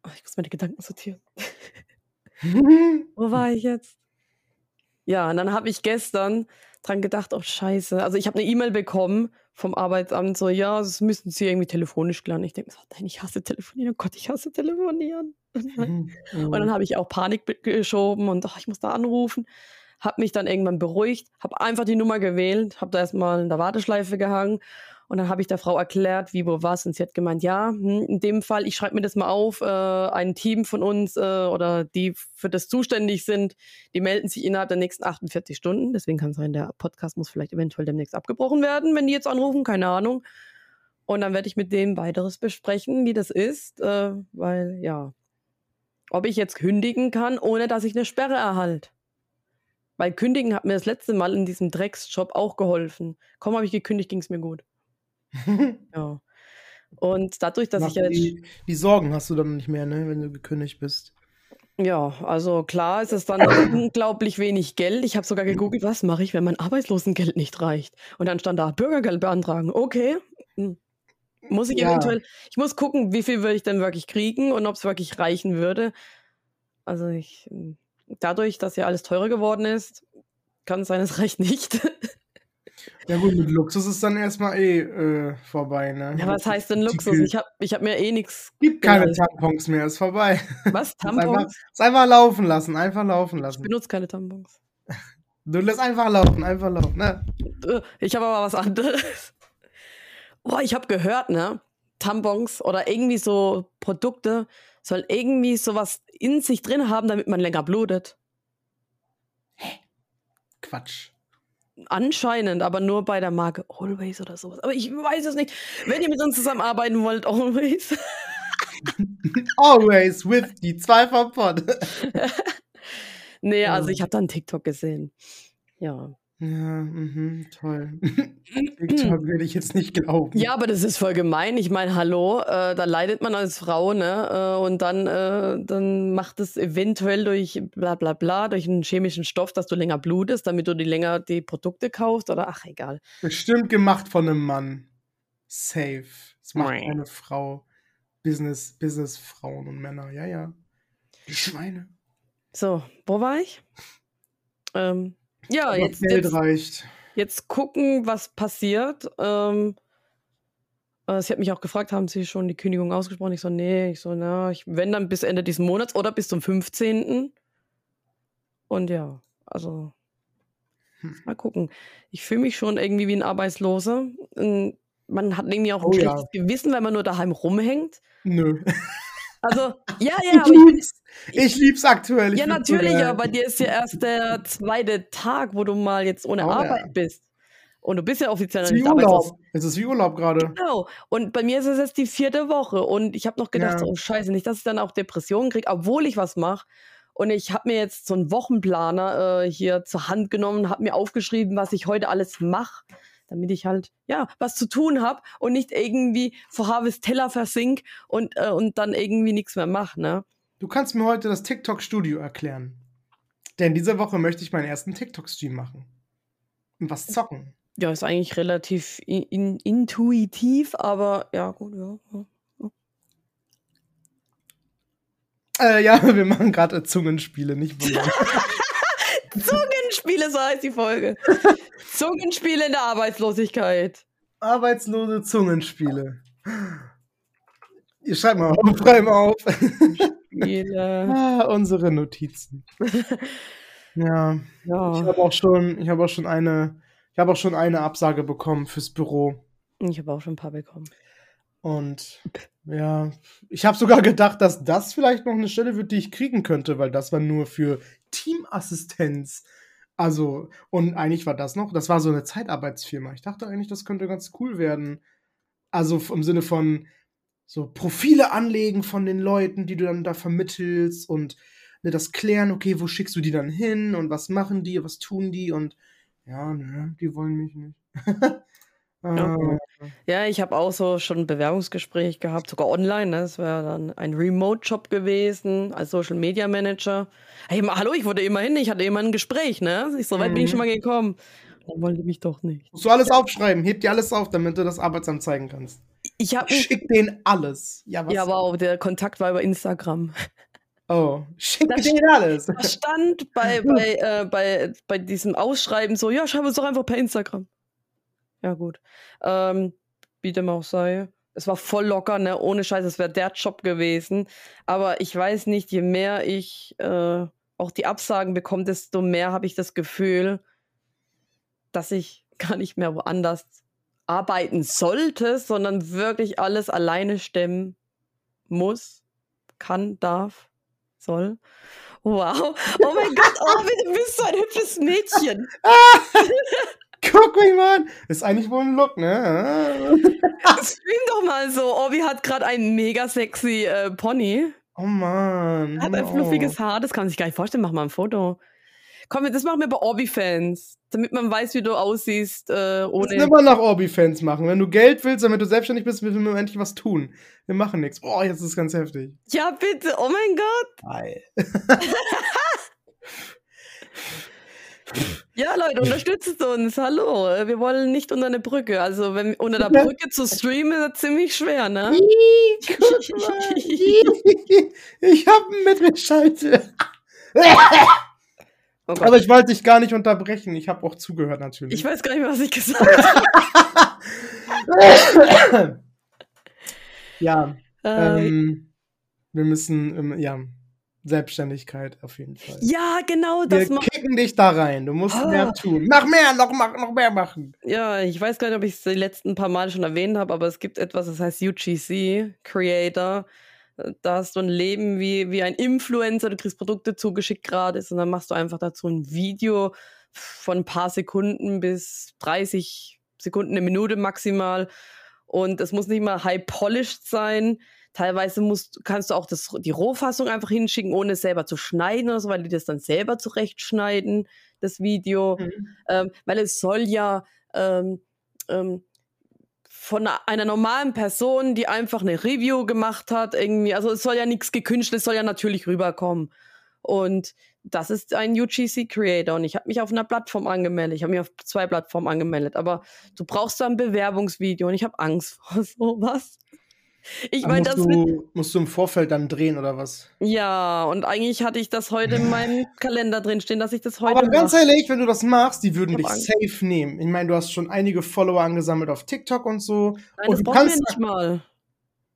oh, ich muss meine Gedanken sortieren. Wo war ich jetzt? Ja, und dann habe ich gestern dran gedacht, oh scheiße. Also ich habe eine E-Mail bekommen vom Arbeitsamt, so, ja, das müssen Sie irgendwie telefonisch klären. Ich denke, nein, ich hasse telefonieren. Oh Gott, ich hasse telefonieren. und dann habe ich auch Panik geschoben und oh, ich muss da anrufen. Habe mich dann irgendwann beruhigt, habe einfach die Nummer gewählt, habe da erstmal in der Warteschleife gehangen und dann habe ich der Frau erklärt, wie, wo, was. Und sie hat gemeint, ja, hm, in dem Fall, ich schreibe mir das mal auf, äh, ein Team von uns äh, oder die für das zuständig sind, die melden sich innerhalb der nächsten 48 Stunden. Deswegen kann es sein, der Podcast muss vielleicht eventuell demnächst abgebrochen werden, wenn die jetzt anrufen, keine Ahnung. Und dann werde ich mit dem weiteres besprechen, wie das ist, äh, weil ja, ob ich jetzt kündigen kann, ohne dass ich eine Sperre erhalte. Weil kündigen hat mir das letzte Mal in diesem Drecksjob auch geholfen. Kaum habe ich gekündigt, ging es mir gut. Ja. Und dadurch, dass ich jetzt. Die, die Sorgen hast du dann nicht mehr, ne, wenn du gekündigt bist. Ja, also klar ist es dann unglaublich wenig Geld. Ich habe sogar gegoogelt, was mache ich, wenn mein Arbeitslosengeld nicht reicht? Und dann stand da Bürgergeld beantragen. Okay. Hm. Muss ich Ja. eventuell, ich muss gucken, wie viel würde ich denn wirklich kriegen und ob es wirklich reichen würde. Also ich, hm, dadurch, dass ja alles teurer geworden ist, kann es sein, es reicht nicht. Ja gut, mit Luxus ist dann erstmal eh äh, vorbei, ne? Ja, was heißt denn Luxus? Ich habe ich hab mir eh nichts. Gibt keine Tampons mehr, ist vorbei. Was? Tampons? Ist einfach, ist einfach laufen lassen, einfach laufen lassen. Ich benutze keine Tampons. Du lässt einfach laufen, einfach laufen, ne? Äh, ich habe aber was anderes. Boah, ich habe gehört, ne? Tampons oder irgendwie so Produkte sollen irgendwie sowas in sich drin haben, damit man länger blutet. Hä? Quatsch. Anscheinend, aber nur bei der Marke Always oder sowas. Aber ich weiß es nicht. Wenn ihr mit uns zusammenarbeiten wollt, Always. always with die zwei vom Pod. nee, also ich habe da einen TikTok gesehen. Ja. Ja, mhm, toll. TikTok will ich jetzt nicht glauben. Ja, aber das ist voll gemein. Ich meine, hallo, äh, da leidet man als Frau, ne? Äh, und dann, äh, dann macht es eventuell durch bla bla bla, durch einen chemischen Stoff, dass du länger blutest, damit du die länger die Produkte kaufst oder ach egal. Bestimmt gemacht von einem Mann. Safe. Das macht eine Frau. Business, Business Frauen und Männer, ja, ja. Die Schweine. So, wo war ich? Ähm, ja, jetzt, jetzt, reicht. jetzt gucken, was passiert. Ähm, äh, sie hat mich auch gefragt, haben Sie schon die Kündigung ausgesprochen? Ich so, nee. Ich so, na, ich, wenn dann bis Ende dieses Monats oder bis zum 15. Und ja, also hm. mal gucken. Ich fühle mich schon irgendwie wie ein Arbeitsloser. Man hat irgendwie auch ein oh, schlechtes ja. Gewissen, wenn man nur daheim rumhängt. Nö. Also, ja, ja, aber ich, lieb's. ich lieb's aktuell. Ich ja, natürlich, aber bei dir ist ja erst der zweite Tag, wo du mal jetzt ohne oh, Arbeit ja. bist. Und du bist ja offiziell noch nicht Urlaub. Es ist wie Urlaub gerade. Genau. Und bei mir ist es jetzt die vierte Woche. Und ich habe noch gedacht, ja. oh Scheiße, nicht, dass ich dann auch Depressionen kriege, obwohl ich was mache. Und ich habe mir jetzt so einen Wochenplaner äh, hier zur Hand genommen, habe mir aufgeschrieben, was ich heute alles mache damit ich halt, ja, was zu tun habe und nicht irgendwie vor Harvest Teller versink und, äh, und dann irgendwie nichts mehr mache, ne? Du kannst mir heute das TikTok-Studio erklären. Denn diese Woche möchte ich meinen ersten TikTok-Stream machen. Und was zocken. Ja, ist eigentlich relativ in, in, intuitiv, aber ja, gut, ja. Äh, ja, wir machen gerade Zungenspiele, nicht wundern. Zungenspiele, so heißt die Folge. Zungenspiele in der Arbeitslosigkeit. Arbeitslose Zungenspiele. Ihr schreibt mal auf, schreibt mal auf. Spiele. ah, unsere Notizen. ja. ja. Ich habe auch schon, ich habe auch schon eine, ich habe auch schon eine Absage bekommen fürs Büro. Ich habe auch schon ein paar bekommen. Und ja, ich habe sogar gedacht, dass das vielleicht noch eine Stelle wird, die ich kriegen könnte, weil das war nur für Teamassistenz. Also, und eigentlich war das noch, das war so eine Zeitarbeitsfirma. Ich dachte eigentlich, das könnte ganz cool werden. Also im Sinne von so Profile anlegen von den Leuten, die du dann da vermittelst und ne, das klären, okay, wo schickst du die dann hin und was machen die, was tun die und ja, ne, die wollen mich nicht. äh, okay. Ja, ich habe auch so schon ein Bewerbungsgespräch gehabt, sogar online. Ne? Das wäre dann ein Remote-Job gewesen als Social Media Manager. Hey, hallo, ich wurde immerhin, ich hatte immer ein Gespräch, ne? Ich, so weit mhm. bin ich schon mhm. mal gekommen. Dann wollte mich doch nicht. Musst du alles aufschreiben, heb dir alles auf, damit du das Arbeitsamt zeigen kannst. Ich hab, Schick denen alles. Ja, was? ja, aber auch der Kontakt war über Instagram. Oh, schick denen alles. Da stand bei, bei, äh, bei, bei diesem Ausschreiben so, ja, schreib uns doch einfach per Instagram. Ja, gut. Ähm, wie dem auch sei. Es war voll locker, ne? Ohne Scheiß, es wäre der Job gewesen. Aber ich weiß nicht, je mehr ich äh, auch die Absagen bekomme, desto mehr habe ich das Gefühl, dass ich gar nicht mehr woanders arbeiten sollte, sondern wirklich alles alleine stemmen muss, kann, darf, soll. Wow. Oh mein Gott, oh, du bist so ein hübsches Mädchen. Guck mich mal an. Ist eigentlich wohl ein Look, ne? Stream doch mal so. Obi hat gerade einen mega sexy äh, Pony. Oh man. Hat ein fluffiges Haar, das kann man sich gar nicht vorstellen. Mach mal ein Foto. Komm, das machen wir bei Orbi-Fans, damit man weiß, wie du aussiehst. Äh, ohne das immer nach Orbi-Fans machen. Wenn du Geld willst, damit du selbstständig bist, müssen wir endlich was tun. Wir machen nichts. Oh, jetzt ist es ganz heftig. Ja, bitte. Oh mein Gott. Geil. Ja, Leute, unterstützt uns. Hallo. Wir wollen nicht unter eine Brücke. Also, wenn unter der Brücke zu streamen, ist das ziemlich schwer, ne? ich habe einen Mittelschalter. Oh Aber ich wollte dich gar nicht unterbrechen. Ich habe auch zugehört, natürlich. Ich weiß gar nicht mehr, was ich gesagt habe. ja. Ähm, ähm, wir müssen, ähm, ja. Selbstständigkeit auf jeden Fall. Ja, genau das. Wir kicken dich da rein. Du musst ah. mehr tun. Mach mehr, noch, mach, noch mehr machen. Ja, ich weiß gar nicht, ob ich es die letzten paar Mal schon erwähnt habe, aber es gibt etwas, das heißt UGC, Creator. Da hast du ein Leben wie, wie ein Influencer, du kriegst Produkte zugeschickt gratis und dann machst du einfach dazu ein Video von ein paar Sekunden bis 30 Sekunden, eine Minute maximal. Und es muss nicht mal high polished sein Teilweise musst, kannst du auch das, die Rohfassung einfach hinschicken, ohne es selber zu schneiden oder so, weil die das dann selber zurechtschneiden, das Video. Mhm. Ähm, weil es soll ja ähm, ähm, von einer normalen Person, die einfach eine Review gemacht hat, irgendwie, also es soll ja nichts gekünstelt, es soll ja natürlich rüberkommen. Und das ist ein UGC Creator und ich habe mich auf einer Plattform angemeldet. Ich habe mich auf zwei Plattformen angemeldet, aber du brauchst da ein Bewerbungsvideo und ich habe Angst vor sowas. Ich meine, das du, musst du im Vorfeld dann drehen oder was? Ja, und eigentlich hatte ich das heute in meinem Kalender drin stehen, dass ich das heute. Aber ganz ehrlich, wenn du das machst, die würden dich Angst. safe nehmen. Ich meine, du hast schon einige Follower angesammelt auf TikTok und so. Nein, und das du kannst nicht mal.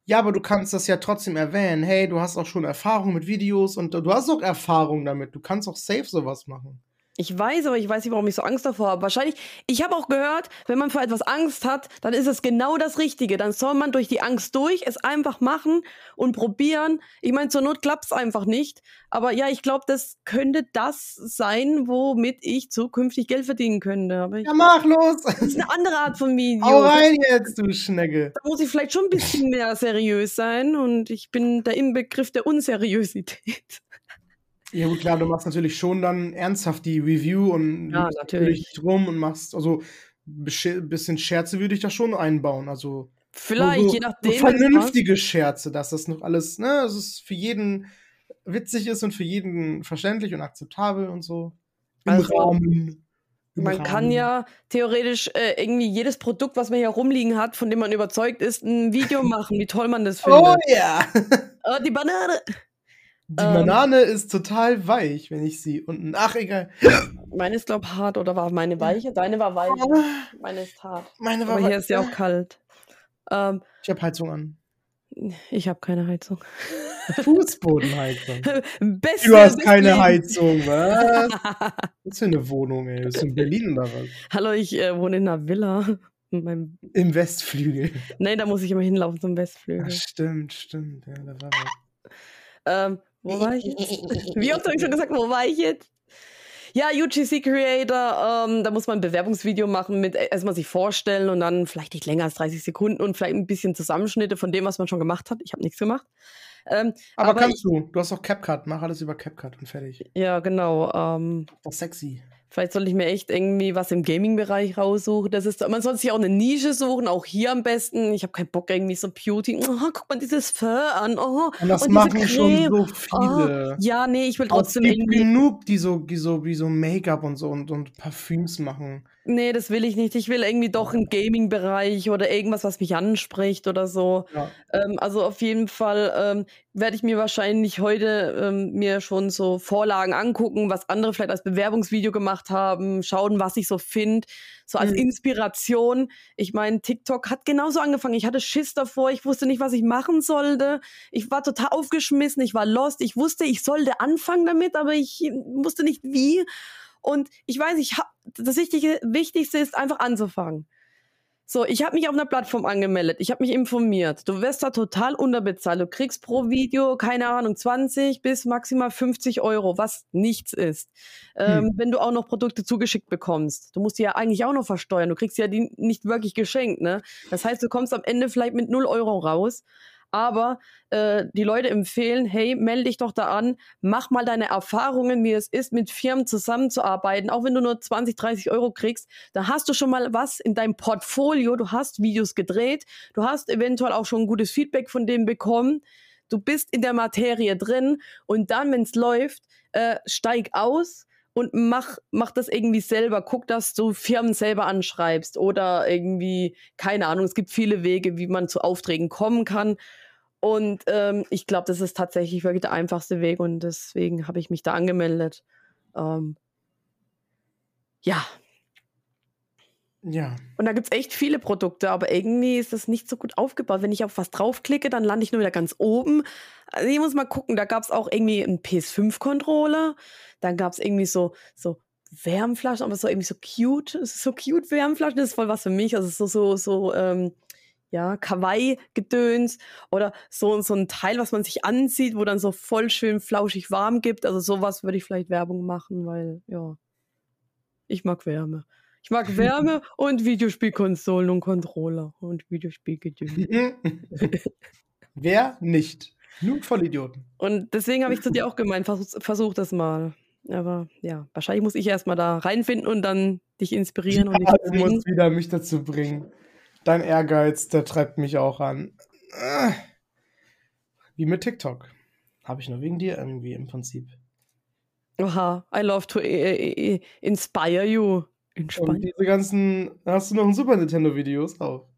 Ja, aber du kannst das ja trotzdem erwähnen. Hey, du hast auch schon Erfahrung mit Videos und du hast auch Erfahrung damit. Du kannst auch safe sowas machen. Ich weiß, aber ich weiß nicht, warum ich so Angst davor habe. Wahrscheinlich, ich habe auch gehört, wenn man vor etwas Angst hat, dann ist es genau das Richtige. Dann soll man durch die Angst durch, es einfach machen und probieren. Ich meine, zur Not klappt es einfach nicht. Aber ja, ich glaube, das könnte das sein, womit ich zukünftig Geld verdienen könnte. Aber ich, ja, mach los! Das ist eine andere Art von Video. Hau rein jetzt, du Schnecke! Da muss ich vielleicht schon ein bisschen mehr seriös sein und ich bin der Inbegriff der Unseriösität. Ja, gut, klar, du machst natürlich schon dann ernsthaft die Review und ja, natürlich drum und machst, also ein bisschen Scherze würde ich da schon einbauen. Also vielleicht, so, je nachdem. So vernünftige Scherze, dass das noch alles, ne, dass es für jeden witzig ist und für jeden verständlich und akzeptabel und so. Im also, Rahmen. Im man Rahmen. kann ja theoretisch äh, irgendwie jedes Produkt, was man hier rumliegen hat, von dem man überzeugt ist, ein Video machen, wie toll man das findet. Oh ja! oh, die Banane! Die ähm, Banane ist total weich, wenn ich sie unten. Ach, egal. Meine ist, glaub hart oder war meine weiche? Deine war weich. Meine ist hart. Meine war Aber hier ist ja auch kalt. Ähm, ich habe Heizung an. Ich habe keine Heizung. Fußbodenheizung. Beste, du hast keine Leben. Heizung, was? Was für eine Wohnung, ey? Bist du in Berlin oder was? Hallo, ich äh, wohne in einer Villa. Im Westflügel. Nein, da muss ich immer hinlaufen zum Westflügel. Ach, stimmt, stimmt. Ja, da war was. Ähm, wo war ich jetzt? Wie oft habe ich schon gesagt, wo war ich jetzt? Ja, UGC Creator, ähm, da muss man ein Bewerbungsvideo machen, mit äh, erstmal sich vorstellen und dann vielleicht nicht länger als 30 Sekunden und vielleicht ein bisschen Zusammenschnitte von dem, was man schon gemacht hat. Ich habe nichts gemacht. Ähm, aber, aber, kannst ich, du, du hast auch CapCut, mach alles über CapCut und fertig. Ja, genau. Ähm, Doch sexy. Vielleicht sollte ich mir echt irgendwie was im Gaming-Bereich raussuchen. Das ist, man soll sich auch eine Nische suchen, auch hier am besten. Ich habe keinen Bock irgendwie so Beauty. Oh, guck mal dieses Fur an. Oh, und das und machen schon so viele. Oh, ja, nee, ich will trotzdem es gibt genug, die so, die so wie so Make-up und so und, und Parfüms machen. Nee, das will ich nicht. Ich will irgendwie doch einen Gaming-Bereich oder irgendwas, was mich anspricht oder so. Ja. Ähm, also auf jeden Fall ähm, werde ich mir wahrscheinlich heute ähm, mir schon so Vorlagen angucken, was andere vielleicht als Bewerbungsvideo gemacht haben, schauen, was ich so finde, so als mhm. Inspiration. Ich meine, TikTok hat genauso angefangen. Ich hatte Schiss davor, ich wusste nicht, was ich machen sollte. Ich war total aufgeschmissen, ich war lost. Ich wusste, ich sollte anfangen damit, aber ich wusste nicht wie. Und ich weiß, ich hab, das Wichtige, Wichtigste ist einfach anzufangen. So, ich habe mich auf einer Plattform angemeldet, ich habe mich informiert. Du wirst da total unterbezahlt. Du kriegst pro Video, keine Ahnung, 20 bis maximal 50 Euro, was nichts ist. Ähm, hm. Wenn du auch noch Produkte zugeschickt bekommst. Du musst die ja eigentlich auch noch versteuern. Du kriegst ja die nicht wirklich geschenkt, ne? Das heißt, du kommst am Ende vielleicht mit 0 Euro raus aber äh, die Leute empfehlen, hey, melde dich doch da an, mach mal deine Erfahrungen, wie es ist, mit Firmen zusammenzuarbeiten, auch wenn du nur 20, 30 Euro kriegst, da hast du schon mal was in deinem Portfolio, du hast Videos gedreht, du hast eventuell auch schon gutes Feedback von dem bekommen, du bist in der Materie drin. Und dann, wenn es läuft, äh, steig aus, und mach, mach das irgendwie selber. Guck, dass du Firmen selber anschreibst oder irgendwie, keine Ahnung, es gibt viele Wege, wie man zu Aufträgen kommen kann. Und ähm, ich glaube, das ist tatsächlich wirklich der einfachste Weg und deswegen habe ich mich da angemeldet. Ähm, ja. Ja. Und da gibt es echt viele Produkte, aber irgendwie ist das nicht so gut aufgebaut. Wenn ich auf was draufklicke, dann lande ich nur wieder ganz oben. Also ich muss mal gucken, da gab es auch irgendwie einen PS5-Controller. Dann gab es irgendwie so, so Wärmflaschen, aber so irgendwie so cute, so cute Wärmflaschen, das ist voll was für mich. Also so, so, so, ähm, ja, Kawaii-Gedöns oder so, so ein Teil, was man sich anzieht, wo dann so voll schön flauschig warm gibt. Also sowas würde ich vielleicht Werbung machen, weil, ja, ich mag Wärme. Ich mag Wärme und Videospielkonsolen und Controller und Videospielgedöns. Wer nicht? Nur Vollidioten. Und deswegen habe ich zu dir auch gemeint, versuch, versuch das mal. Aber ja, wahrscheinlich muss ich erstmal da reinfinden und dann dich inspirieren. Ja, und dich du musst wieder mich dazu bringen. Dein Ehrgeiz, der treibt mich auch an. Wie mit TikTok. Habe ich nur wegen dir irgendwie im Prinzip. Oha, I love to inspire you. Inspire. Und diese ganzen, hast du noch ein Super Nintendo-Videos auch.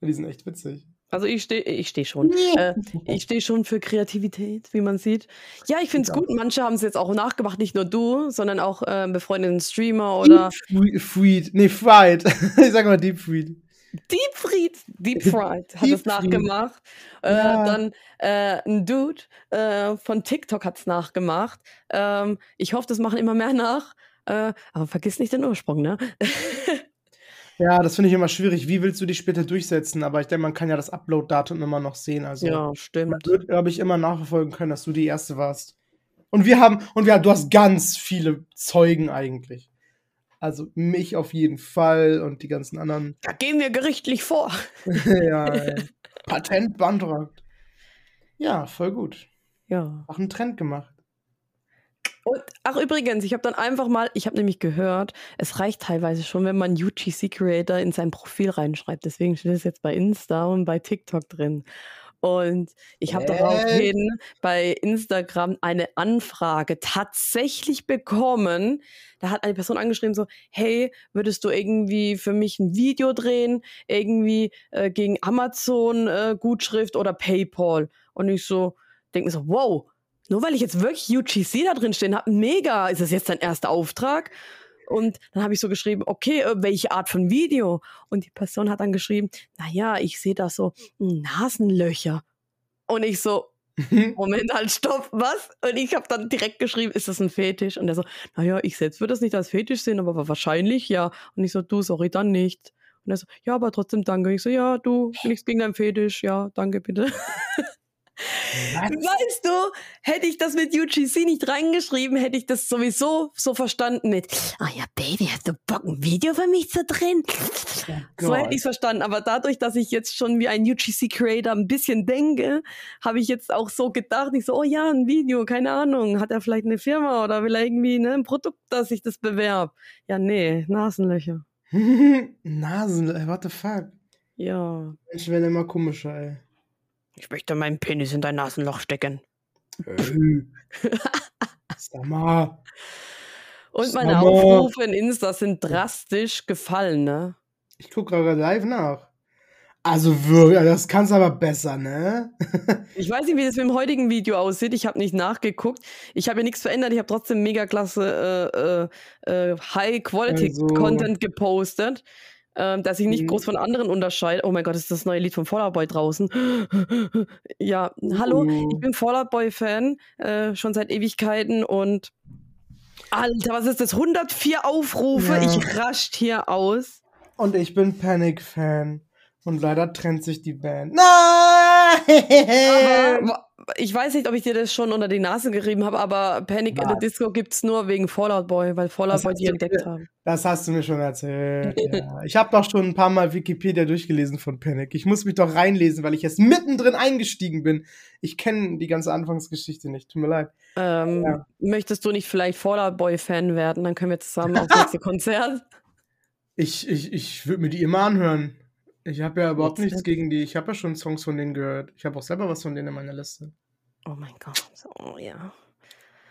Die sind echt witzig. Also ich stehe ich steh schon. Äh, ich stehe schon für Kreativität, wie man sieht. Ja, ich finde es gut. Manche haben es jetzt auch nachgemacht, nicht nur du, sondern auch äh, befreundeten Streamer oder. Deep Fried. Nee, Fried. ich sag mal Deep Fried. Deep Fried, Deep Fried hat es nachgemacht. Äh, ja. Dann äh, ein Dude äh, von TikTok hat es nachgemacht. Ähm, ich hoffe, das machen immer mehr nach. Äh, aber vergiss nicht den Ursprung, ne? ja, das finde ich immer schwierig. Wie willst du dich später durchsetzen? Aber ich denke, man kann ja das Upload-Datum immer noch sehen. Also, ja, stimmt. Man wird, glaube ich, immer nachverfolgen können, dass du die Erste warst. Und wir haben, und wir, du hast ganz viele Zeugen eigentlich. Also mich auf jeden Fall und die ganzen anderen. Da gehen wir gerichtlich vor. ja, Patent beantragt. Ja, voll gut. Ja. Auch einen Trend gemacht. Und, ach übrigens, ich habe dann einfach mal, ich habe nämlich gehört, es reicht teilweise schon, wenn man UGC Creator in sein Profil reinschreibt. Deswegen steht es jetzt bei Insta und bei TikTok drin. Und ich habe daraufhin bei Instagram eine Anfrage tatsächlich bekommen. Da hat eine Person angeschrieben so, hey, würdest du irgendwie für mich ein Video drehen, irgendwie äh, gegen Amazon äh, Gutschrift oder PayPal? Und ich so denke mir so, wow, nur weil ich jetzt wirklich UGC da drin stehen habe, mega, ist das jetzt dein erster Auftrag? Und dann habe ich so geschrieben, okay, äh, welche Art von Video? Und die Person hat dann geschrieben, naja, ich sehe da so Nasenlöcher. Und ich so, Moment, halt, stopp, was? Und ich habe dann direkt geschrieben, ist das ein Fetisch? Und er so, naja, ich selbst würde das nicht als Fetisch sehen, aber wahrscheinlich ja. Und ich so, du, sorry, dann nicht. Und er so, ja, aber trotzdem danke. Ich so, ja, du, nichts gegen dein Fetisch, ja, danke bitte. Was? Weißt du, hätte ich das mit UGC nicht reingeschrieben, hätte ich das sowieso so verstanden mit, oh ja, Baby, hast du Bock, ein Video für mich zu drehen? Oh so hätte ich es verstanden. Aber dadurch, dass ich jetzt schon wie ein UGC-Creator ein bisschen denke, habe ich jetzt auch so gedacht, ich so, oh ja, ein Video, keine Ahnung, hat er vielleicht eine Firma oder will er irgendwie ne, ein Produkt, dass ich das bewerb? Ja, nee, Nasenlöcher. Nasen, ey, what the fuck? Ja. Menschen werden immer komischer, ey. Ich möchte meinen Penis in dein Nasenloch stecken. Ey. Sag mal. Und meine. Aufrufe in Insta sind drastisch gefallen, ne? Ich gucke gerade live nach. Also wirklich, das kann's aber besser, ne? Ich weiß nicht, wie das mit dem heutigen Video aussieht. Ich habe nicht nachgeguckt. Ich habe ja nichts verändert. Ich habe trotzdem mega klasse äh, äh, äh, High-Quality-Content Also- gepostet, ähm, dass ich nicht Mhm. groß von anderen unterscheide. Oh mein Gott, ist das neue Lied von Fallout Boy draußen? ja, hallo, Uh. ich bin Fallout Boy-Fan, äh, schon seit Ewigkeiten und Alter, was ist das? 104 Aufrufe. Ja. Ich rascht hier aus. Und ich bin Panic-Fan. Und leider trennt sich die Band. Nein! Aber ich weiß nicht, ob ich dir das schon unter die Nase gerieben habe, aber Panic in the? Disco gibt's nur wegen Fallout Boy, weil Fallout Boy die entdeckt haben. Das hast du mir schon erzählt. Ja. Ich habe doch schon ein paar Mal Wikipedia durchgelesen von Panic. Ich muss mich doch reinlesen, weil ich jetzt mittendrin eingestiegen bin. Ich kenne die ganze Anfangsgeschichte nicht. Tut mir leid. Ähm, Ja. Möchtest du nicht vielleicht Fallout Boy Fan werden? Dann können wir zusammen aufs nächste Konzert. Ich, ich, ich würde mir die immer anhören. Ich habe ja überhaupt nichts nicht. gegen die. Ich habe ja schon Songs von denen gehört. Ich habe auch selber was von denen in meiner Liste. Oh mein Gott. Oh ja.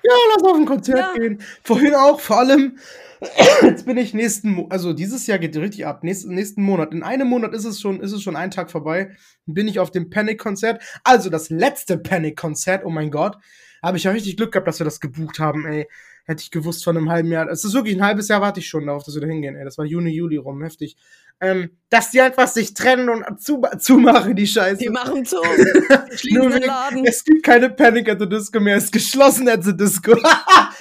Ja, lass auf ein Konzert Ja. gehen. Vorhin auch, vor allem, jetzt bin ich nächsten, Mo also dieses Jahr geht richtig ab. Nächsten, nächsten Monat. In einem Monat ist es schon, ist es schon ein Tag vorbei. Bin ich auf dem Panic-Konzert. Also das letzte Panic-Konzert, oh mein Gott. Habe ich ja richtig Glück gehabt, dass wir das gebucht haben, ey. Hätte ich gewusst von einem halben Jahr. Es ist wirklich ein halbes Jahr warte ich schon darauf, dass wir da hingehen, ey. Das war Juni, Juli rum, heftig. Ähm, dass die einfach sich trennen und zu, zumachen, die Scheiße. Die machen zu. Nur wegen- Laden. Es gibt keine Panic at the Disco mehr, es ist geschlossen at the Disco. Ah,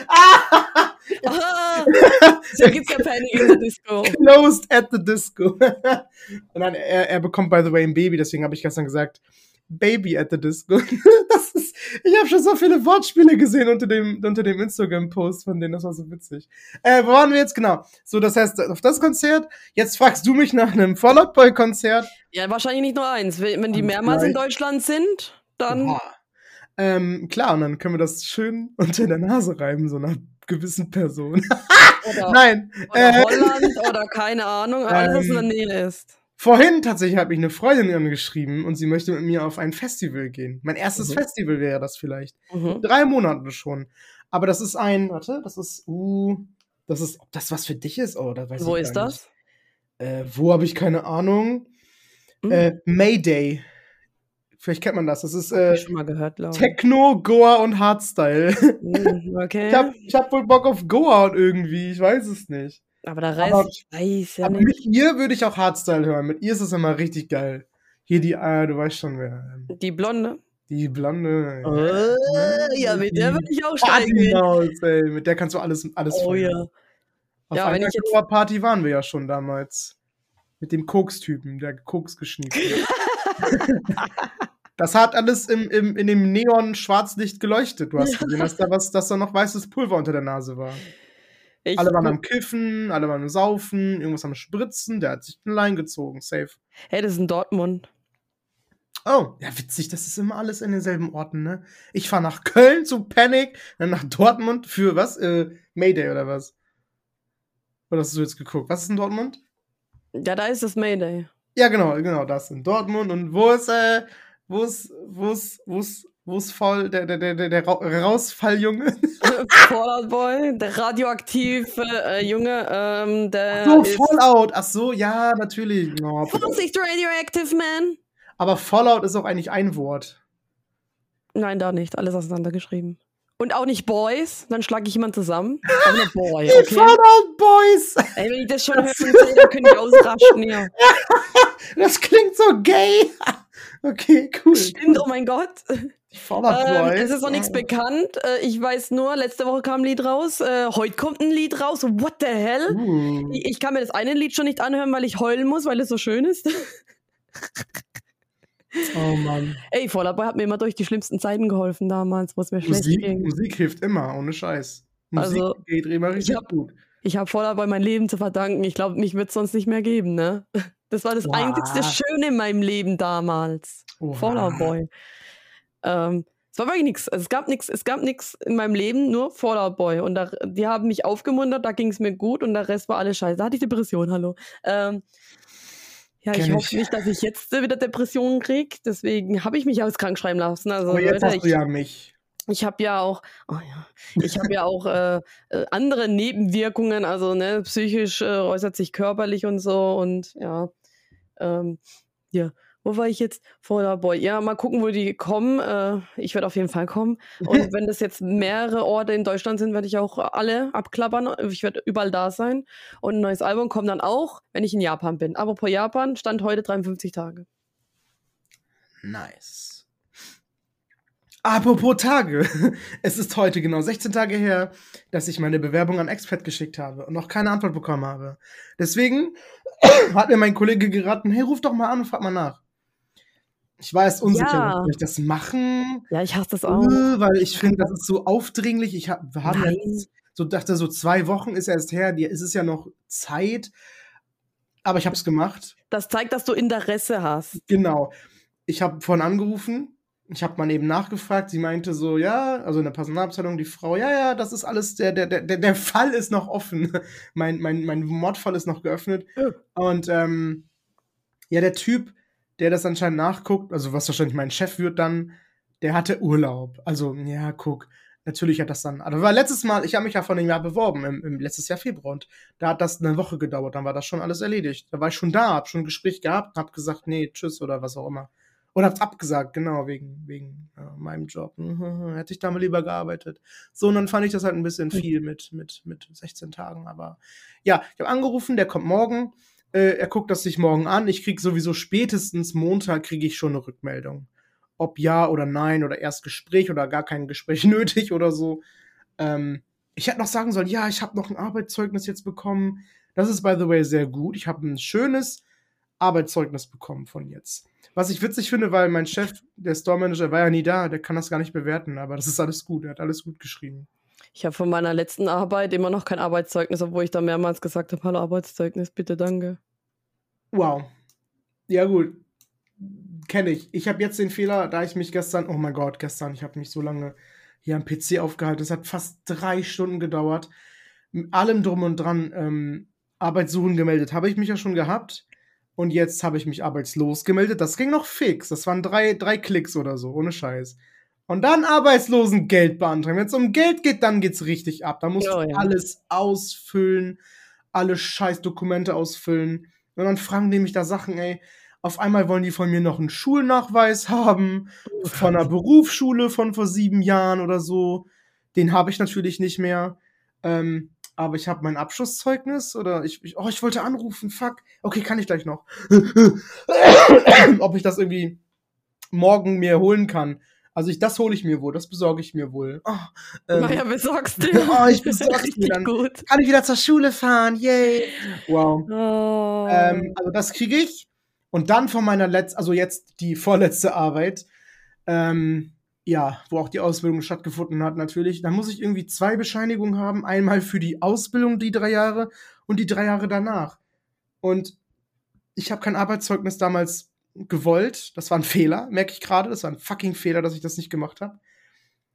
so gibt's ja Panic in the Disco. Closed at the Disco. Und dann, er, er bekommt, by the way, ein Baby, deswegen habe ich gestern gesagt, Baby at the Disco. Das ich habe schon so viele Wortspiele gesehen unter dem, unter dem Instagram-Post von denen, das war so witzig. Äh, wo waren wir jetzt? Genau. So, das heißt, auf das Konzert, jetzt fragst du mich nach einem Fallout Boy-Konzert. Ja, wahrscheinlich nicht nur eins. Wenn die mehrmals in Deutschland sind, dann. Oha. Ähm, klar, und dann können wir das schön unter der Nase reiben, so einer gewissen Person. Oder, Nein, oder äh, Holland oder keine Ahnung, alles, was in der Nähe ist. Vorhin tatsächlich hat mich eine Freundin angeschrieben und sie möchte mit mir auf ein Festival gehen. Mein erstes Mhm. Festival wäre das vielleicht. Mhm. Drei Monate schon. Aber das ist ein, warte, das ist, uh, das ist, ob das was für dich ist, oh, weiß Wo ich ist das? Äh, wo habe ich keine Ahnung? Hm, Äh, Mayday. Vielleicht kennt man das. Das ist äh, ich schon mal gehört. Techno, Goa und Hardstyle. Hm, okay. Ich hab, ich hab wohl Bock auf Goa irgendwie, ich weiß es nicht. Aber der Rest, aber- ich weiß ja Aber nicht. mit ihr würde ich auch Hardstyle hören. Mit ihr ist es immer richtig geil. Hier die, äh, du weißt schon wer. ähm, Die Blonde. Die blonde. Äh, ja, mit der würde ich auch steigen. Partymaus, ey. Mit der kannst du alles, alles Oh feiern. ja. Auf Ja, einer jetzt- Party waren wir ja schon damals. Mit dem Koks-Typen, der Koks geschnieft hat. Das hat alles im, im, in dem Neon-Schwarzlicht geleuchtet. Du hast gesehen, dass da, was, dass da noch weißes Pulver unter der Nase war. Ich, Alle waren am Kiffen, alle waren am Saufen, irgendwas am Spritzen, der hat sich einen Line gezogen, safe. hey, das ist in Dortmund. Oh, ja, witzig, das ist immer alles in denselben Orten, ne? Ich fahre nach Köln zu Panic, dann nach Dortmund für was? Äh, Mayday oder was? Oder hast du jetzt geguckt? Was ist in Dortmund? Ja, da ist das Mayday. Ja, genau, genau, das in Dortmund. Und wo ist, äh, wo ist, wo ist, wo ist, wo ist voll der, der, der, der, der Ra- Rausfalljunge? Fallout Boy, der radioaktive äh, Junge, ähm, der so, ist Fallout. Ach so, ja, natürlich. Oh, Vorsicht, Radioactive Man! aber Fallout ist auch eigentlich ein Wort. Nein, da nicht. Alles auseinandergeschrieben. Und auch nicht Boys, dann schlage ich jemanden zusammen. Aber nur Boy, Die okay? Fallout Boys! Ey, wenn ich das schon höre, dann könnte ich ausrasten hier. Das klingt so gay. Okay, cool. Stimmt, oh mein Gott. Ähm, es ist noch nichts bekannt. Äh, ich weiß nur, letzte Woche kam ein Lied raus. Äh, heute kommt ein Lied raus. What the hell? Uh. Ich, ich kann mir das eine Lied schon nicht anhören, weil ich heulen muss, weil es so schön ist. Oh Mann. Ey, Fallout hat mir immer durch die schlimmsten Zeiten geholfen damals, wo es mir Musik, schlecht ging. Musik hilft immer, ohne Scheiß. Musik Also, geht immer ich richtig hab- gut. Ich habe Fallout Boy mein Leben zu verdanken. Ich glaube, mich wird es sonst nicht mehr geben, ne? Das war das Wow. einzigste Schöne in meinem Leben damals. Oha. Fallout Boy. Ähm, es war wirklich nichts. Es gab nichts, es gab nichts in meinem Leben, nur Fallout Boy. Und da, die haben mich aufgemuntert, da ging es mir gut und der Rest war alles scheiße. Da hatte ich Depression, hallo. Ähm, ja, ich hoffe ich. nicht, dass ich jetzt äh, wieder Depressionen kriege. Deswegen habe ich mich aus krank schreiben lassen. Also, Aber jetzt Leute, hast du ich, ja mich. ich habe ja auch, oh ja, ich habe ja auch äh, äh, andere Nebenwirkungen, also ne, psychisch äh, äußert sich körperlich und so und ja, ähm, ja, wo war ich jetzt? Fallout Boy. Ja, mal gucken, wo die kommen. Äh, ich werde auf jeden Fall kommen. Und wenn das jetzt mehrere Orte in Deutschland sind, werde ich auch alle abklappern. Ich werde überall da sein. Und ein neues Album kommt dann auch, wenn ich in Japan bin. Aber pro Japan stand heute 53 Tage. Nice. Apropos Tage. Es ist heute genau 16 Tage her, dass ich meine Bewerbung an Expat geschickt habe und noch keine Antwort bekommen habe. Deswegen hat mir mein Kollege geraten, hey, ruf doch mal an und frag mal nach. Ich war erst unsicher, Ja. soll ich das machen? Ja, ich hasse das auch. Äh, Weil ich finde, das ist so aufdringlich. Ich hab, wir haben jetzt so dachte, so zwei Wochen ist erst her, die, ist es ja noch Zeit. Aber ich habe es gemacht. Das zeigt, dass du Interesse hast. Genau. Ich habe vorhin angerufen. Ich habe mal eben nachgefragt. Sie meinte so, ja, also in der Personalabteilung, die Frau, ja, ja, das ist alles, der, der, der, der Fall ist noch offen. mein, mein, mein Mordfall ist noch geöffnet. Ja. Und ähm, ja, der Typ, der das anscheinend nachguckt, also was wahrscheinlich mein Chef wird dann, der hatte Urlaub. Also, ja, guck, natürlich hat das dann. Aber war letztes Mal, ich habe mich ja von dem Jahr beworben, im, im letztes Jahr Februar, und da hat das eine Woche gedauert, dann war das schon alles erledigt. Da war ich schon da, hab schon ein Gespräch gehabt, hab gesagt, nee, tschüss oder was auch immer. Oder hab's abgesagt, genau, wegen, wegen äh, meinem Job. Hätte ich da mal lieber gearbeitet. So, und dann fand ich das halt ein bisschen viel mit, mit, mit 16 Tagen. Aber ja, ich habe angerufen, der kommt morgen. Äh, er guckt das sich morgen an. Ich krieg sowieso spätestens Montag kriege ich schon eine Rückmeldung. Ob ja oder nein oder erst Gespräch oder gar kein Gespräch nötig oder so. Ähm, ich hätte noch sagen sollen, ja, ich habe noch ein Arbeitszeugnis jetzt bekommen. Das ist, by the way, sehr gut. Ich habe ein schönes Arbeitszeugnis bekommen von jetzt. Was ich witzig finde, weil mein Chef, der Store Manager, war ja nie da, der kann das gar nicht bewerten, aber das ist alles gut, er hat alles gut geschrieben. Ich habe von meiner letzten Arbeit immer noch kein Arbeitszeugnis, obwohl ich da mehrmals gesagt habe, hallo Arbeitszeugnis, bitte, danke. Wow. Ja, gut. Kenne ich. Ich habe jetzt den Fehler, da ich mich gestern, oh mein Gott, gestern, ich habe mich so lange hier am PC aufgehalten. Es hat fast drei Stunden gedauert. Mit allem drum und dran ähm, Arbeitssuchen gemeldet. Habe ich mich ja schon gehabt. Und jetzt habe ich mich arbeitslos gemeldet. Das ging noch fix. Das waren drei, drei Klicks oder so, ohne Scheiß. Und dann Arbeitslosengeld beantragen. Wenn es um Geld geht, dann geht's richtig ab. Da musst Ja, du ja. alles ausfüllen, alle Scheißdokumente ausfüllen. Und dann fragen die mich da Sachen, ey. Auf einmal wollen die von mir noch einen Schulnachweis haben, von einer Berufsschule von vor sieben Jahren oder so. Den habe ich natürlich nicht mehr. Ähm, aber ich habe mein Abschlusszeugnis oder ich, ich, oh, ich wollte anrufen, fuck. Okay, kann ich gleich noch. Ob ich das irgendwie morgen mir holen kann. Also ich, das hole ich mir wohl, das besorge ich mir wohl. Oh, ähm, Naja, besorgst du. Oh, ich besorg's mir dann. gut. kann ich wieder zur Schule fahren, yay. Wow. Oh. Ähm, also das kriege ich. Und dann von meiner letzten, also jetzt die vorletzte Arbeit, ähm, ja, wo auch die Ausbildung stattgefunden hat, natürlich. Da muss ich irgendwie zwei Bescheinigungen haben. Einmal für die Ausbildung, die drei Jahre, und die drei Jahre danach. Und ich habe kein Arbeitszeugnis damals gewollt. Das war ein Fehler, merke ich gerade. Das war ein fucking Fehler, dass ich das nicht gemacht habe.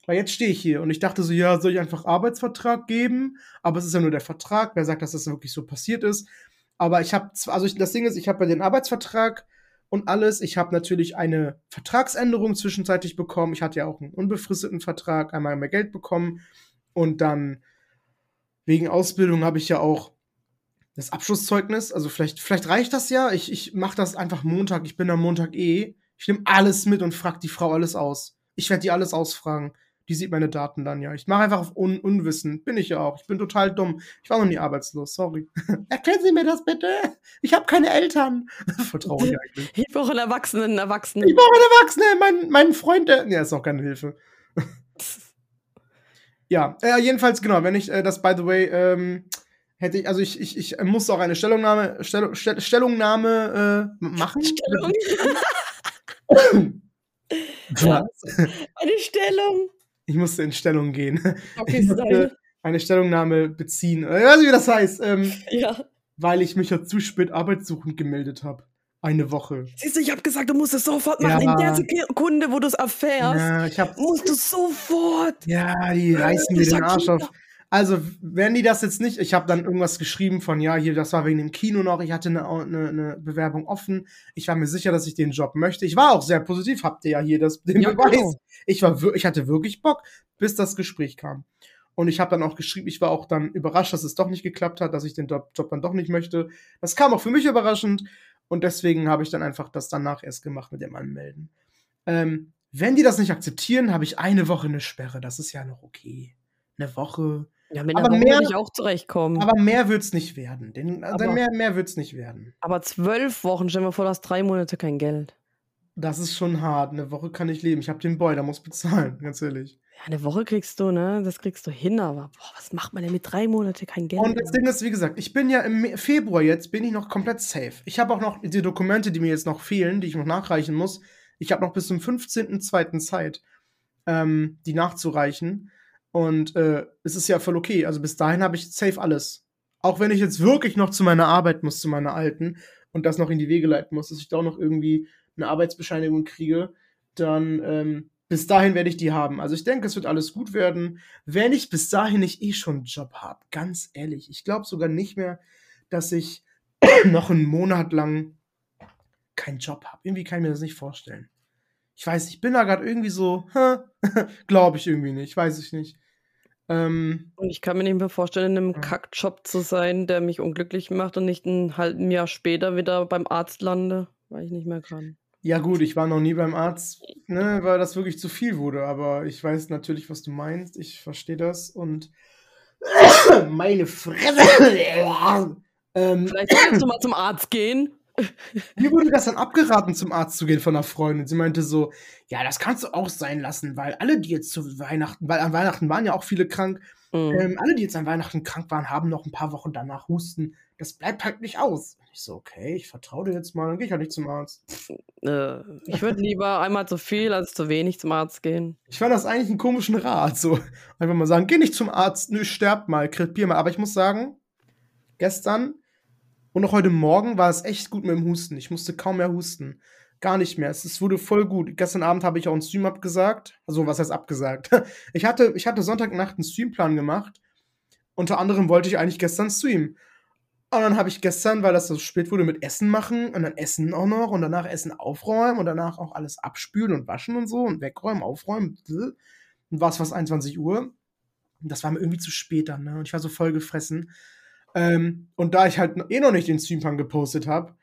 Weil jetzt stehe ich hier und ich dachte so, ja, soll ich einfach Arbeitsvertrag geben? Aber es ist ja nur der Vertrag. Wer sagt, dass das wirklich so passiert ist? Aber ich habe, also ich, das Ding ist, ich habe den Arbeitsvertrag und alles. Ich habe natürlich eine Vertragsänderung zwischenzeitlich bekommen. Ich hatte ja auch einen unbefristeten Vertrag, einmal mehr Geld bekommen. Und dann wegen Ausbildung habe ich ja auch das Abschlusszeugnis. Also vielleicht, vielleicht reicht das ja. Ich, ich mache das einfach Montag. Ich bin am Montag eh. Ich nehme alles mit und frage die Frau alles aus. Ich werde die alles ausfragen. Die sieht meine Daten dann ja. Ich mache einfach auf Un Unwissen. Bin ich ja auch. Ich bin total dumm. Ich war noch nie arbeitslos. Sorry. Erklären Sie mir das bitte. Ich habe keine Eltern. Vertraue ich eigentlich. ich brauche einen Erwachsenen, einen Erwachsenen. Ich brauche einen Erwachsenen. Mein, mein Freund, der. Ja, ist auch keine Hilfe. ja, äh, jedenfalls, genau. Wenn ich äh, das, by the way, ähm, hätte ich, also ich, ich, ich muss auch eine Stellungnahme, Stellung, Stell, Stellungnahme äh, machen. Stellung. Eine Stellung. Ich musste in Stellung gehen. Okay, ich eine Stellungnahme beziehen. Ich weiß nicht, wie das heißt. Ähm, ja. Weil ich mich ja zu spät arbeitssuchend gemeldet habe. Eine Woche. Siehst du, ich habe gesagt, du musst es sofort machen. Ja. In der Sekunde, wo du es erfährst, ja, musst du sofort. Ja, die reißen mir den Arsch auf. Also, wenn die das jetzt nicht, ich habe dann irgendwas geschrieben von, ja, hier, das war wegen dem Kino noch, ich hatte eine, eine, eine, Bewerbung offen, ich war mir sicher, dass ich den Job möchte. Ich war auch sehr positiv, habt ihr ja hier das, den ja, Beweis. Genau. Ich, war, ich hatte wirklich Bock, bis das Gespräch kam. Und ich habe dann auch geschrieben, ich war auch dann überrascht, dass es doch nicht geklappt hat, dass ich den Job, Job dann doch nicht möchte. Das kam auch für mich überraschend. Und deswegen habe ich dann einfach das danach erst gemacht mit dem Anmelden. Ähm, wenn die das nicht akzeptieren, habe ich eine Woche eine Sperre. Das ist ja noch okay. Eine Woche. Ja, mit aber mehr, ich auch zurechtkommen. Aber mehr wird es nicht werden. Den, also aber, mehr, mehr wird es nicht werden. Aber zwölf Wochen, stell dir mal vor, du hast drei Monate kein Geld. Das ist schon hart. Eine Woche kann ich leben. Ich habe den Boy, der muss bezahlen, ganz ehrlich. Ja, eine Woche kriegst du, ne? Das kriegst du hin, aber boah, was macht man denn mit drei Monaten kein Geld? Und das Ding ist, wie gesagt, ich bin ja im Februar jetzt, bin ich noch komplett safe. Ich habe auch noch die Dokumente, die mir jetzt noch fehlen, die ich noch nachreichen muss. Ich habe noch bis zum 15.02. Zeit, ähm, die nachzureichen. Und äh, es ist ja voll okay. Also bis dahin habe ich safe alles. Auch wenn ich jetzt wirklich noch zu meiner Arbeit muss, zu meiner alten, und das noch in die Wege leiten muss, dass ich da auch noch irgendwie eine Arbeitsbescheinigung kriege, dann ähm, bis dahin werde ich die haben. Also ich denke, es wird alles gut werden. Wenn ich bis dahin nicht eh schon einen Job habe, ganz ehrlich, ich glaube sogar nicht mehr, dass ich noch einen Monat lang keinen Job habe. Irgendwie kann ich mir das nicht vorstellen. Ich weiß, ich bin da gerade irgendwie so, glaube ich irgendwie nicht, weiß ich nicht. Ähm, und ich kann mir nicht mehr vorstellen, in einem ja. Kackjob zu sein, der mich unglücklich macht und nicht ein halben Jahr später wieder beim Arzt lande, weil ich nicht mehr kann. Ja, gut, ich war noch nie beim Arzt, ne, weil das wirklich zu viel wurde, aber ich weiß natürlich, was du meinst. Ich verstehe das und meine Fresse. ähm, Vielleicht solltest du mal zum Arzt gehen. Mir wurde das dann abgeraten, zum Arzt zu gehen von einer Freundin. Sie meinte so, ja, das kannst du auch sein lassen, weil alle, die jetzt zu Weihnachten, weil an Weihnachten waren ja auch viele krank, mhm. ähm, alle, die jetzt an Weihnachten krank waren, haben noch ein paar Wochen danach Husten das bleibt halt nicht aus. Ich so, okay, ich vertraue dir jetzt mal, dann gehe ich halt nicht zum Arzt. Äh, ich würde lieber einmal zu viel als zu wenig zum Arzt gehen. Ich fand das eigentlich einen komischen Rat. So einfach mal sagen, geh nicht zum Arzt, nö, sterb mal, krepier mal. Aber ich muss sagen, gestern und auch heute Morgen war es echt gut mit dem Husten. Ich musste kaum mehr husten. Gar nicht mehr. Es, es wurde voll gut. Gestern Abend habe ich auch einen Stream abgesagt. Also, was heißt abgesagt? Ich hatte, ich hatte Sonntagnacht einen Streamplan gemacht. Unter anderem wollte ich eigentlich gestern streamen. Und dann habe ich gestern, weil das so spät wurde, mit Essen machen und dann Essen auch noch und danach Essen aufräumen und danach auch alles abspülen und waschen und so und wegräumen, aufräumen. Und war es fast 21 Uhr. Und das war mir irgendwie zu spät dann, ne? Und ich war so voll gefressen. Ähm, und da ich halt eh noch nicht den Streamplan gepostet habe,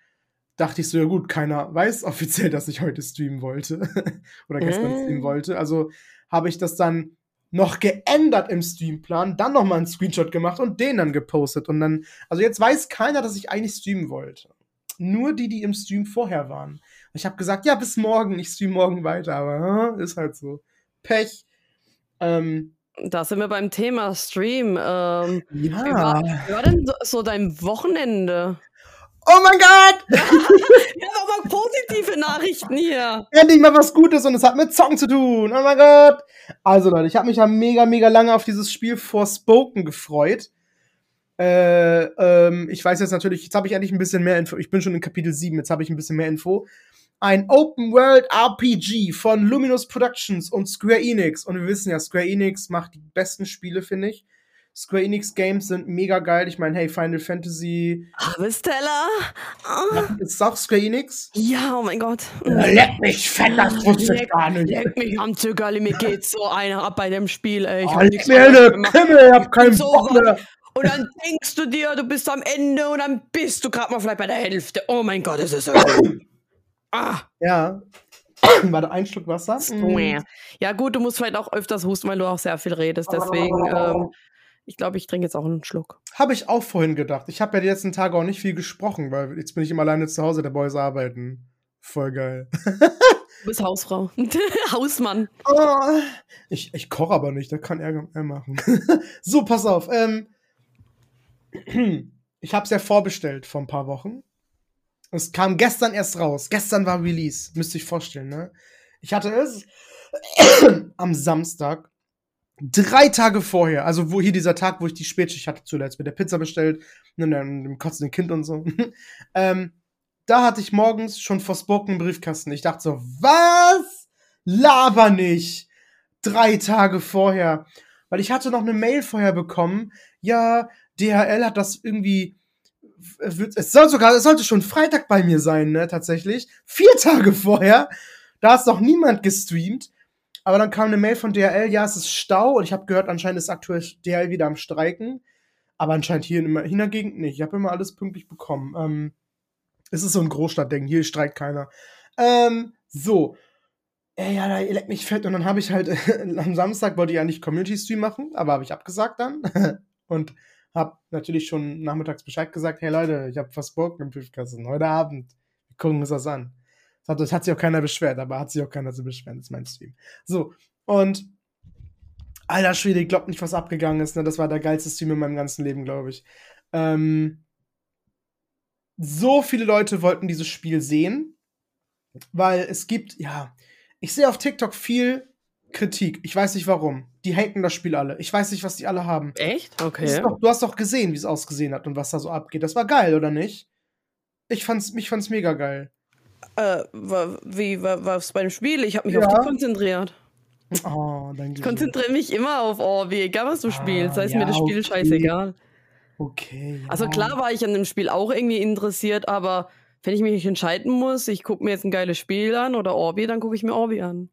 dachte ich so, ja gut, keiner weiß offiziell, dass ich heute streamen wollte. Oder gestern äh. streamen wollte. Also habe ich das dann noch geändert im Streamplan, dann nochmal einen Screenshot gemacht und den dann gepostet. Und dann, also jetzt weiß keiner, dass ich eigentlich streamen wollte. Nur die, die im Stream vorher waren. Ich habe gesagt, ja, bis morgen, ich stream morgen weiter, aber äh, ist halt so. Pech. Ähm, da sind wir beim Thema Stream. Ähm, ja. Wie war, wie war denn so dein Wochenende? Oh mein Gott! ja, aber positive Nachrichten hier. Endlich mal was Gutes und es hat mit Zocken zu tun. Oh mein Gott! Also Leute, ich habe mich ja mega, mega lange auf dieses Spiel Forspoken gefreut. Äh, ähm, ich weiß jetzt natürlich, jetzt habe ich endlich ein bisschen mehr Info. Ich bin schon in Kapitel 7, jetzt habe ich ein bisschen mehr Info. Ein Open World RPG von Luminous Productions und Square Enix. Und wir wissen ja, Square Enix macht die besten Spiele, finde ich. Square Enix Games sind mega geil. Ich meine, hey, Final Fantasy. Harvesteller? Oh. Ist auch Square Enix? Ja, oh mein Gott. Leck mich fett, das wusste ich gar nicht. Leck mich am Zögerli, mir geht so einer ab bei dem Spiel, ey. Ich oh, hab nichts mir eine Kimme, ich hab keinen so Bock mehr. Und dann denkst du dir, du bist am Ende und dann bist du gerade mal vielleicht bei der Hälfte. Oh mein Gott, es ist so. Ah. Ja. War da ein Stück Wasser? Mm. Ja, gut, du musst vielleicht auch öfters husten, weil du auch sehr viel redest. Deswegen. Ähm, ich glaube, ich trinke jetzt auch einen Schluck. Habe ich auch vorhin gedacht. Ich habe ja die letzten Tage auch nicht viel gesprochen, weil jetzt bin ich immer alleine zu Hause, der Boys arbeiten. Voll geil. du bist Hausfrau. Hausmann. Oh, ich ich koche aber nicht, da kann er, er machen. so, pass auf. Ähm, ich habe es ja vorbestellt vor ein paar Wochen. Es kam gestern erst raus. Gestern war Release. Müsst ihr euch vorstellen, ne? Ich hatte es am Samstag, drei Tage vorher, also wo hier dieser Tag, wo ich die Spätschicht hatte zuletzt, mit der Pizza bestellt, und dem kotzenden Kind und so. ähm, da hatte ich morgens schon Forspoken Briefkasten. Ich dachte so, was? Laber nicht! Drei Tage vorher. Weil ich hatte noch eine Mail vorher bekommen. Ja, DHL hat das irgendwie. Es soll sogar, es sollte schon Freitag bei mir sein, ne, tatsächlich. Vier Tage vorher. Da ist noch niemand gestreamt. Aber dann kam eine Mail von DHL, ja, es ist Stau und ich habe gehört, anscheinend ist aktuell DHL wieder am Streiken. Aber anscheinend hier in, der Gegend nicht. Ich habe immer alles pünktlich bekommen. Ähm, es ist so ein Großstadtding, hier streikt keiner. Ähm, so. Ey, ja, da leckt mich fett. Und dann habe ich halt, am Samstag wollte ich eigentlich Community-Stream machen, aber habe ich abgesagt dann. und habe natürlich schon nachmittags Bescheid gesagt, hey Leute, ich habe fast Bock im Briefkasten. Heute Abend. Wir gucken uns das an. Das hat sich auch keiner beschwert, aber hat sich auch keiner zu beschweren. Das ist mein Stream. So, und alter Schwede, ich glaube nicht, was abgegangen ist. Ne? Das war der geilste Stream in meinem ganzen Leben, glaube ich. Ähm, so viele Leute wollten dieses Spiel sehen, weil es gibt, ja, ich sehe auf TikTok viel Kritik. Ich weiß nicht warum. Die haten das Spiel alle. Ich weiß nicht, was die alle haben. Echt? Okay. Doch, du hast doch gesehen, wie es ausgesehen hat und was da so abgeht. Das war geil, oder nicht? Ich fand's, mich fand's mega geil. Äh, wie war es beim Spiel? Ich habe mich ja. auf dich konzentriert. Oh, danke. Ich konzentriere mich immer auf, oh, wie egal was du spielst. Ah, da ist ja, mir das Spiel okay. scheißegal. Okay. Ja. Also klar war ich an dem Spiel auch irgendwie interessiert, aber wenn ich mich entscheiden muss, ich gucke mir jetzt ein geiles Spiel an oder Orbi, dann gucke ich mir Orbi an.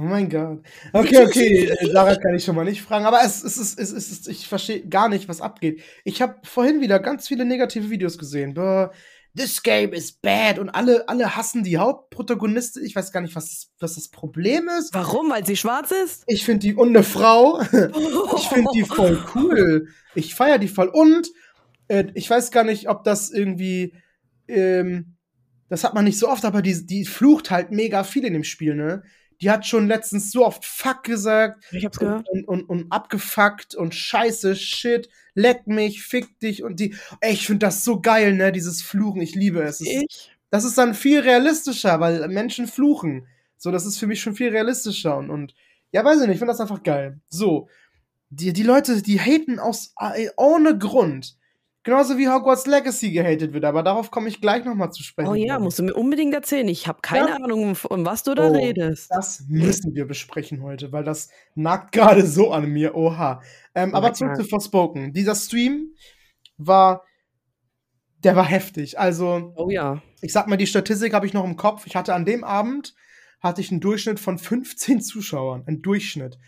Oh mein Gott. Okay, okay, Sarah kann ich schon mal nicht fragen, aber es, es, ist, es, ist, ich verstehe gar nicht, was abgeht. Ich habe vorhin wieder ganz viele negative Videos gesehen. Boah, this game is bad und alle, alle hassen die Hauptprotagonistin. Ich weiß gar nicht, was, was das Problem ist. Warum? Weil sie schwarz ist? Ich finde die und eine Frau. ich finde die voll cool. Ich feiere die voll. Und äh, ich weiß gar nicht, ob das irgendwie. Ähm, das hat man nicht so oft, aber die, die flucht halt mega viel in dem Spiel, ne? Die hat schon letztens so oft Fuck gesagt. Ich hab's gehört. Und, und, und abgefuckt und Scheiße, Shit, leck mich, fick dich und die. Ey, ich finde das so geil, ne? Dieses Fluchen, ich liebe es. Ich? Das ist dann viel realistischer, weil Menschen fluchen. So, das ist für mich schon viel realistischer und, und ja, weiß ich nicht, ich finde das einfach geil. So, die, die Leute, die haten aus äh, ohne Grund. Genauso wie Hogwarts Legacy gehatet wird, aber darauf komme ich gleich nochmal zu sprechen. Oh ja, musst du mir unbedingt erzählen. Ich habe keine ja. Ahnung, um was du da oh, redest. Das müssen wir besprechen heute, weil das nagt gerade so an mir. Oha. Ähm, oh aber zurück zu Forspoken. Dieser Stream war, der war heftig. Also, oh ja. Ich sag mal, die Statistik habe ich noch im Kopf. Ich hatte an dem Abend hatte ich einen Durchschnitt von 15 Zuschauern. Ein Durchschnitt.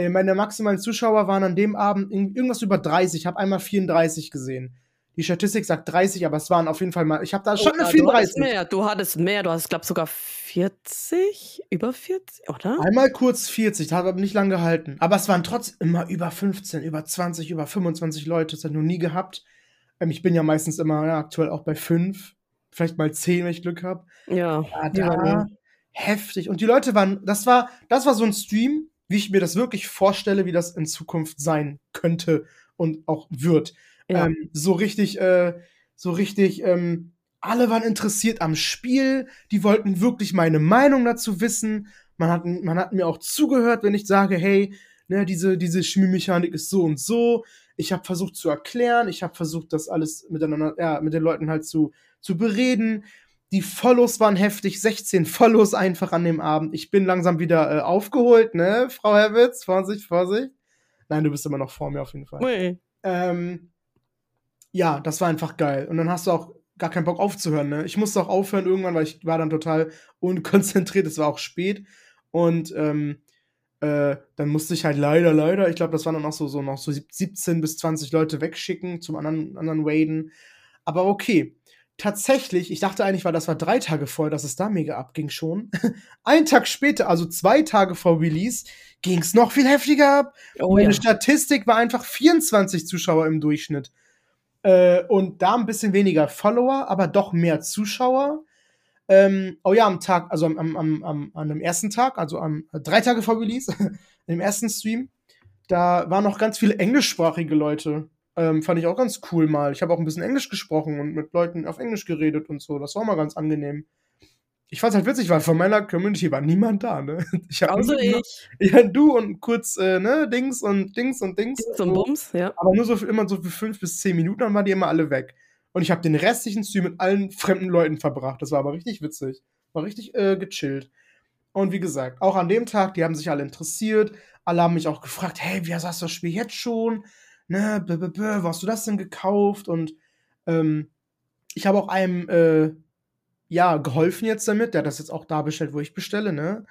Äh, meine maximalen Zuschauer waren an dem Abend irgendwas über 30. Ich habe einmal 34 gesehen. Die Statistik sagt 30, aber es waren auf jeden Fall mal. Ich habe da schon oh, eine 34. Du hattest mehr, du hattest mehr, du hast, glaube sogar 40, über 40, oder? Einmal kurz 40, das hat aber nicht lange gehalten. Aber es waren trotzdem immer über 15, über 20, über 25 Leute. Das hat noch nie gehabt. Ähm, ich bin ja meistens immer ja, aktuell auch bei 5, vielleicht mal 10, wenn ich Glück habe. Ja. ja da, ja. Heftig. Und die Leute waren, das war, das war so ein Stream, wie ich mir das wirklich vorstelle, wie das in Zukunft sein könnte und auch wird. Ja. Ähm, so richtig, äh, so richtig, ähm, alle waren interessiert am Spiel, die wollten wirklich meine Meinung dazu wissen. Man hat, man hat mir auch zugehört, wenn ich sage, hey, ne, diese, diese Chemiemechanik ist so und so. Ich habe versucht zu erklären, ich habe versucht, das alles miteinander, ja, mit den Leuten halt zu, zu bereden. Die Follows waren heftig, 16 Follows einfach an dem Abend. Ich bin langsam wieder äh, aufgeholt, ne, Frau Herwitz? Vorsicht, Vorsicht. Nein, du bist immer noch vor mir auf jeden Fall. Oui. Ähm, ja, das war einfach geil. Und dann hast du auch gar keinen Bock aufzuhören, ne? Ich musste auch aufhören irgendwann, weil ich war dann total unkonzentriert. Es war auch spät. Und ähm, äh, dann musste ich halt leider, leider, ich glaube, das waren dann auch so, so noch so 17 bis 20 Leute wegschicken zum anderen, anderen Waden. Aber okay tatsächlich, ich dachte eigentlich, weil das war drei Tage vorher, dass es da mega abging schon. Ein Tag später, also zwei Tage vor Release, ging es noch viel heftiger ab. Oh, Meine ja. Statistik war einfach 24 Zuschauer im Durchschnitt. Äh, und da ein bisschen weniger Follower, aber doch mehr Zuschauer. Ähm, oh ja, am Tag, also am, am, am, an dem ersten Tag, also am drei Tage vor Release, im ersten Stream, da waren noch ganz viele englischsprachige Leute Ähm, fand ich auch ganz cool mal. Ich habe auch ein bisschen Englisch gesprochen und mit Leuten auf Englisch geredet und so. Das war mal ganz angenehm. Ich fand's halt witzig, weil von meiner Community war niemand da, ne? Ich nur- ich. Ja, du und kurz, äh, ne, Dings und Dings und Dings. Dings und Bums, ja. Aber nur so für, immer so für fünf bis zehn Minuten, dann waren die immer alle weg. Und ich habe den restlichen Stream mit allen fremden Leuten verbracht. Das war aber richtig witzig. War richtig äh, gechillt. Und wie gesagt, auch an dem Tag, die haben sich alle interessiert. Alle haben mich auch gefragt, hey, wie hast du das Spiel jetzt schon? Ne, b -b -b, wo hast du das denn gekauft? Und ähm, ich habe auch einem, äh, ja, geholfen jetzt damit. Der hat das jetzt auch da bestellt, wo ich bestelle, ne?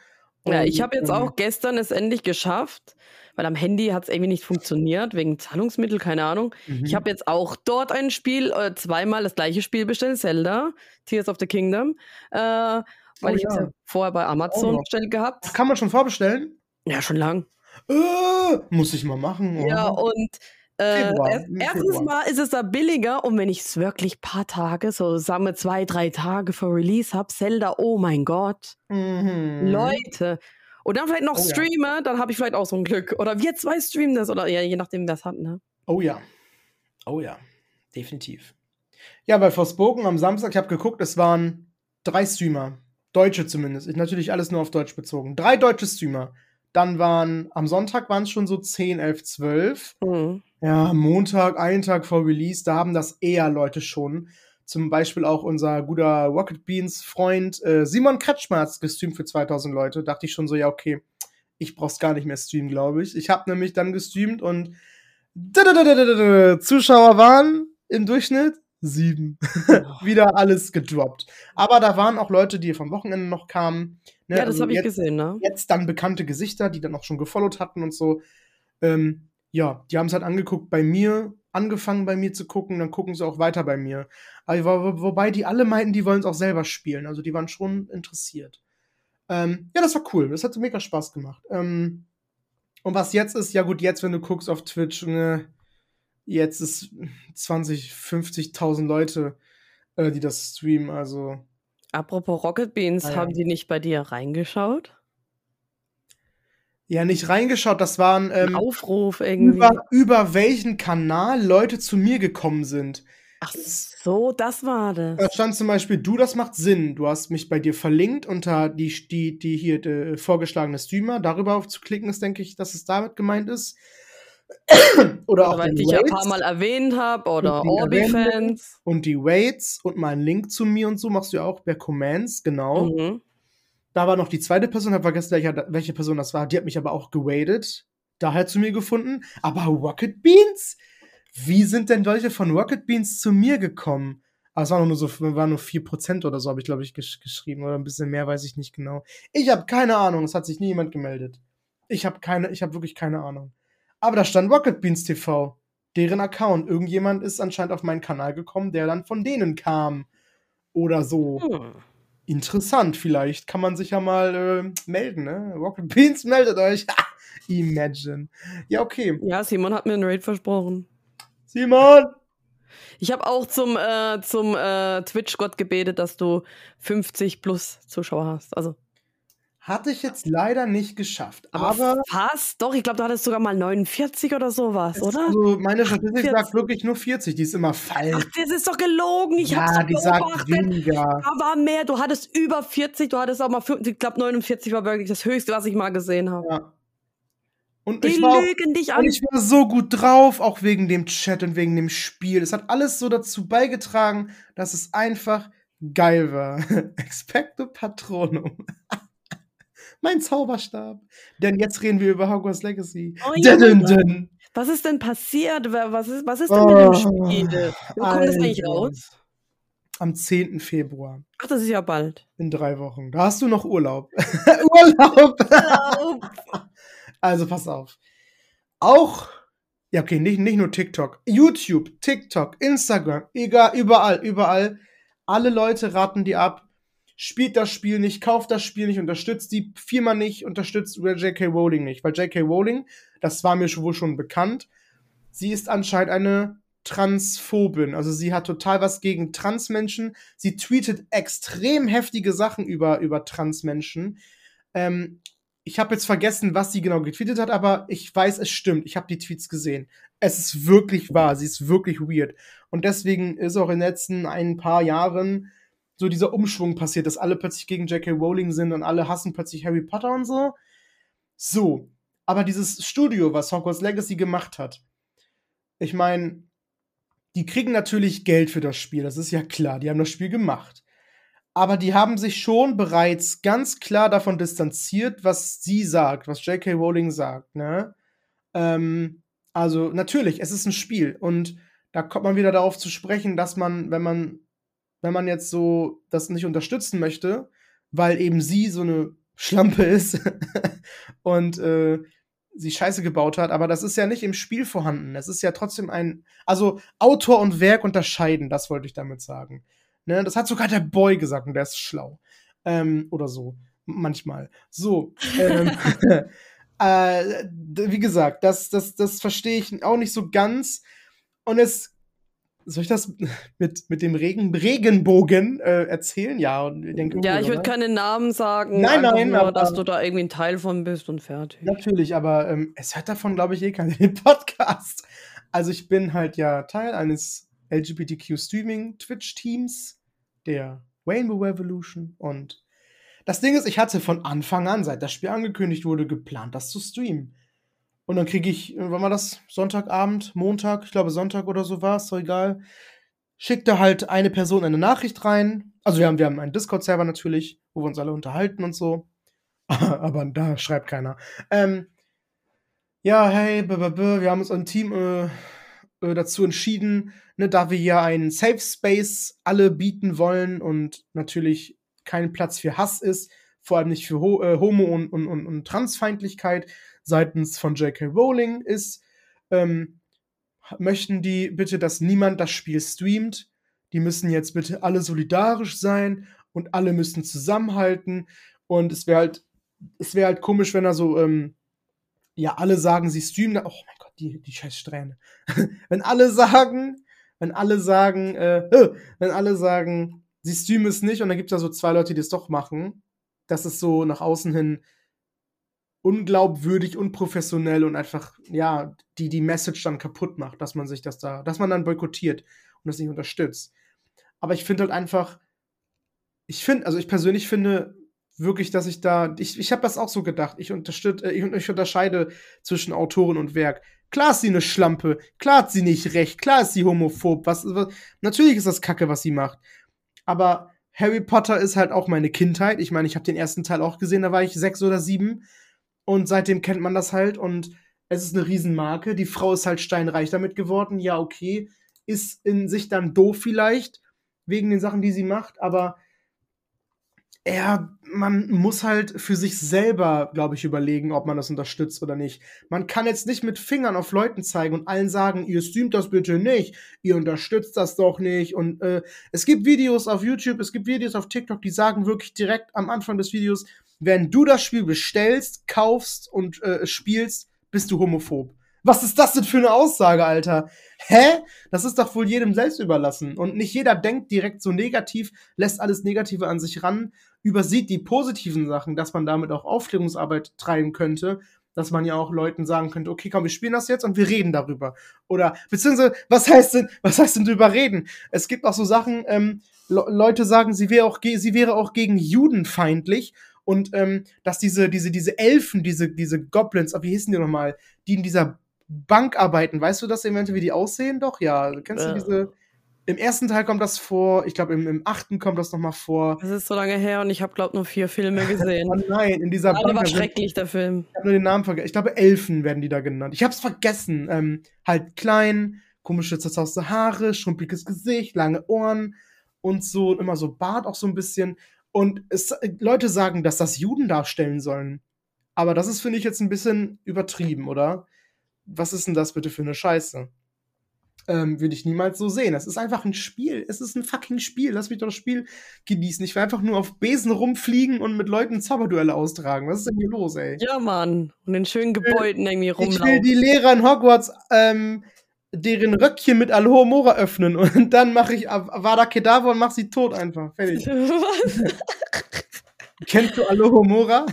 Ja, Und, ich habe jetzt ähm, auch gestern es endlich geschafft, weil am Handy hat es irgendwie nicht funktioniert, wegen Zahlungsmittel, keine Ahnung. mhm. Ich habe jetzt auch dort ein Spiel, äh, zweimal das gleiche Spiel bestellt, Zelda, Tears of the Kingdom, äh, weil Oh ich es ja. ja vorher bei Amazon noch. bestellt gehabt. Kann man schon vorbestellen? Ja, schon lang. Äh, muss ich mal machen. Ja, oh. und äh, erst, erstens mal ist es da billiger und wenn ich es wirklich paar Tage, so sagen wir zwei, drei Tage vor Release habe, Zelda, oh mein Gott, Mhm. Leute. Und dann vielleicht noch Oh ja. streame, dann habe ich vielleicht auch so ein Glück. Oder wir zwei streamen das, oder ja, je nachdem, wer es hat, ne? Oh ja. Oh ja. Definitiv. Ja, bei Forspoken am Samstag, ich habe geguckt, es waren drei Streamer. Deutsche zumindest. Ich, natürlich alles nur auf Deutsch bezogen. Drei deutsche Streamer. Dann waren, am Sonntag waren es schon so 10, 11, 12. Mhm. Ja, Montag, einen Tag vor Release, da haben das eher Leute schon. Zum Beispiel auch unser guter Rocket Beans Freund äh, Simon Kretschmer hat gestreamt für 2000 Leute. Dachte ich schon so, ja, okay, ich brauch's gar nicht mehr streamen, glaube ich. Ich habe nämlich dann gestreamt und Zuschauer waren im Durchschnitt sieben. Wieder alles gedroppt. Aber da waren auch Leute, die vom Wochenende noch kamen. ne, Ja, das also habe ich gesehen, ne? jetzt dann bekannte Gesichter, die dann auch schon gefollowt hatten und so. Ähm, ja, die haben es halt angeguckt bei mir, angefangen bei mir zu gucken, dann gucken sie auch weiter bei mir. Aber, wo, wobei die alle meinten, die wollen es auch selber spielen. Also die waren schon interessiert. Ähm, ja, das war cool. Das hat mega Spaß gemacht. Ähm, und was jetzt ist, ja gut, jetzt, wenn du guckst auf Twitch, ne, jetzt ist 20, 50.000 Leute, äh, die das streamen. Also Apropos Rocket Beans, Ah, ja. haben die nicht bei dir reingeschaut? ja, nicht reingeschaut. Das waren Ein ähm, Aufruf irgendwie. über, über welchen Kanal Leute zu mir gekommen sind. Ach so, das war Da das. stand zum Beispiel, du, das macht Sinn. Du hast mich bei dir verlinkt unter die, die, die hier äh, vorgeschlagene Streamer. Darüber aufzuklicken ist, denke ich, dass es damit gemeint ist. Oder auch weil den ich ja ein paar Mal erwähnt habe oder Und die Orbi-Fans. und die Waits und mal einen Link zu mir und so machst du ja auch per Commands, genau. Mhm. Da war noch die zweite Person, hab vergessen, welche, welche Person das war. Die hat mich aber auch gewaitet, daher zu mir gefunden. Aber Rocket Beans? Wie sind denn Leute von Rocket Beans zu mir gekommen? Aber es waren nur so, waren nur 4% oder so, habe ich, glaube ich, gesch geschrieben. Oder ein bisschen mehr, weiß ich nicht genau. Ich habe keine Ahnung, es hat sich nie jemand gemeldet. Ich habe keine, ich habe wirklich keine Ahnung. Aber da stand Rocket Beans TV, deren Account. Irgendjemand ist anscheinend auf meinen Kanal gekommen, der dann von denen kam. Oder so Hm. interessant. Vielleicht kann man sich ja mal äh, melden, ne? Rocket Beans meldet euch. Imagine. Ja, okay. Ja, Simon hat mir einen Raid versprochen. Simon! Ich habe auch zum, äh, zum äh, Twitch-Gott gebetet, dass du 50 plus Zuschauer hast. Also, Hatte ich jetzt leider nicht geschafft. aber, Aber, fast. Doch, ich glaube, du hattest sogar mal 49 oder sowas, oder? also meine Statistik 40. sagt wirklich nur 40. Die ist immer Ach, falsch. das ist doch gelogen. Ich ja, hab's die sagt beobachtet. weniger. Da war mehr. Du hattest über 40, du hattest auch mal 50, ich glaube 49 war wirklich das höchste, was ich mal gesehen habe. Ja. Und Die ich war auch lügen dich Und an. ich war so gut drauf, auch wegen dem Chat und wegen dem Spiel. Es hat alles so dazu beigetragen, dass es einfach geil war. Expecto Patronum. mein Zauberstab. Denn jetzt reden wir über Hogwarts Legacy. Oh ja, Mann. dun. Was ist denn passiert? Was ist, was ist denn mit dem Oh, Spiel? Wo kommt das eigentlich raus? Am 10. Februar. Ach, das ist ja bald. In drei Wochen. Da hast du noch Urlaub. Urlaub! Also pass auf. Auch, ja, okay, nicht, nicht nur TikTok, YouTube, TikTok, Instagram, egal, überall, überall. Alle Leute raten dir ab. Spielt das Spiel nicht, kauft das Spiel nicht, unterstützt die Firma nicht, unterstützt J.K. Rowling nicht. Weil J.K. Rowling, das war mir wohl schon bekannt, sie ist anscheinend eine Transphobin. Also sie hat total was gegen Transmenschen. Sie tweetet extrem heftige Sachen über, über Transmenschen. Ähm, ich habe jetzt vergessen, was sie genau getweetet hat, aber ich weiß, es stimmt. Ich habe die Tweets gesehen. Es ist wirklich wahr. Sie ist wirklich weird. Und deswegen ist auch in den letzten ein paar Jahren so dieser Umschwung passiert, dass alle plötzlich gegen J.K. Rowling sind und alle hassen plötzlich Harry Potter und so. So. Aber dieses Studio, was Hogwarts Legacy gemacht hat, ich meine, die kriegen natürlich Geld für das Spiel. Das ist ja klar. Die haben das Spiel gemacht aber die haben sich schon bereits ganz klar davon distanziert, was sie sagt, was J.K. Rowling sagt. Ne? Ähm, also natürlich, es ist ein Spiel und da kommt man wieder darauf zu sprechen, dass man, wenn man, wenn man jetzt so das nicht unterstützen möchte, weil eben sie so eine Schlampe ist und äh, sie Scheiße gebaut hat, aber das ist ja nicht im Spiel vorhanden. Es ist ja trotzdem ein, also Autor und Werk unterscheiden, das wollte ich damit sagen. Ne? Das hat sogar der Boy gesagt und der ist schlau. Ähm, oder so. Manchmal. So. Ähm, äh, wie gesagt, das, das, das verstehe ich auch nicht so ganz. Und es. Soll ich das mit, mit dem Regen, Regenbogen äh, erzählen? Ja, und ich denke, ja, ich würde keine Namen sagen. Nein, nein, nur, aber, dass du da irgendwie ein Teil von bist und fertig. Natürlich, aber ähm, es hört davon, glaube ich, eh keiner den Podcast. Also ich bin halt ja Teil eines LGBTQ Streaming Twitch Teams der Rainbow Revolution. Und das Ding ist, ich hatte von Anfang an, seit das Spiel angekündigt wurde, geplant, das zu streamen. Und dann kriege ich, äh, wann war das? Sonntagabend, Montag, ich glaube Sonntag oder so war es, so egal. Schickte halt eine Person eine Nachricht rein. Also wir haben, wir haben einen Discord-Server natürlich, wo wir uns alle unterhalten und so. Aber da schreibt keiner. Ähm, ja, hey, b -b -b, wir haben uns ein Team äh, äh, dazu entschieden, ne, da wir ja einen Safe Space alle bieten wollen und natürlich kein Platz für Hass ist, vor allem nicht für Ho äh, Homo- und, und, und, und, Transfeindlichkeit seitens von J.K. Rowling ist, ähm, möchten die bitte, dass niemand das Spiel streamt. Die müssen jetzt bitte alle solidarisch sein und alle müssen zusammenhalten. Und es wäre halt, es wäre halt komisch, wenn er so, ähm, ja, alle sagen, sie streamen. Oh mein die, die scheiß Strähne. wenn alle sagen, wenn alle sagen, äh, wenn alle sagen, sie streamen es nicht und dann gibt es ja so zwei Leute, die es doch machen, das ist so nach außen hin unglaubwürdig, unprofessionell und einfach, ja, die die Message dann kaputt macht, dass man sich das da, dass man dann boykottiert und das nicht unterstützt. Aber ich finde halt einfach, ich finde, also ich persönlich finde wirklich, dass ich da, ich, ich habe das auch so gedacht, ich, unterstütze, äh, ich, ich unterscheide zwischen Autoren und Werk. Klar ist sie eine Schlampe. Klar hat sie nicht recht. Klar ist sie homophob. Was, was, natürlich ist das Kacke, was sie macht. Aber Harry Potter ist halt auch meine Kindheit. Ich meine, ich habe den ersten Teil auch gesehen, da war ich sechs oder sieben. Und seitdem kennt man das halt. Und es ist eine Riesenmarke. Die Frau ist halt steinreich damit geworden. Ja, okay. Ist in sich dann doof vielleicht, wegen den Sachen, die sie macht. Aber ja, man muss halt für sich selber, glaube ich, überlegen, ob man das unterstützt oder nicht. Man kann jetzt nicht mit Fingern auf Leuten zeigen und allen sagen, ihr streamt das bitte nicht, ihr unterstützt das doch nicht. Und äh, es gibt Videos auf YouTube, es gibt Videos auf TikTok, die sagen wirklich direkt am Anfang des Videos, wenn du das Spiel bestellst, kaufst und äh, spielst, bist du homophob. Was ist das denn für eine Aussage, Alter? Hä? Das ist doch wohl jedem selbst überlassen. Und nicht jeder denkt direkt so negativ, lässt alles Negative an sich ran, übersieht die positiven Sachen, dass man damit auch Aufklärungsarbeit treiben könnte, dass man ja auch Leuten sagen könnte, okay, komm, wir spielen das jetzt und wir reden darüber. Oder, beziehungsweise, was heißt denn, was heißt denn drüber reden? Es gibt auch so Sachen, ähm, Le Leute sagen, sie wäre auch, sie wäre auch gegen Juden feindlich und ähm, dass diese, diese, diese Elfen, diese, diese Goblins, wie hießen die nochmal, die in dieser Bank arbeiten. Weißt du das eventuell, wie die aussehen? Doch, ja. Kennst du diese? Im ersten Teil kommt das vor, ich glaube, im, im achten kommt das nochmal vor. Das ist so lange her und ich habe, glaube nur vier Filme gesehen. oh nein, in dieser Bank. war schrecklich, der Film. Ich habe nur den Namen vergessen. Ich glaube, Elfen werden die da genannt. Ich habe es vergessen. Ähm, halt klein, komische zerzauste Haare, schrumpeliges Gesicht, lange Ohren und so, und immer so Bart auch so ein bisschen. Und es, Leute sagen, dass das Juden darstellen sollen. Aber das ist, finde ich, jetzt ein bisschen übertrieben, oder? was ist denn das bitte für eine Scheiße? Ähm, würde ich niemals so sehen. Es ist einfach ein Spiel. Es ist ein fucking Spiel. Lass mich doch das Spiel genießen. Ich will einfach nur auf Besen rumfliegen und mit Leuten Zauberduelle austragen. Was ist denn hier los, ey? Ja, Mann. Und in schönen Gebäuden irgendwie rumlaufen. Ich will die Lehrer in Hogwarts ähm, deren Röckchen mit Alohomora öffnen und dann mache ich Avada Kedavra und mach sie tot einfach. Fertig. Was? Kennst du Alohomora?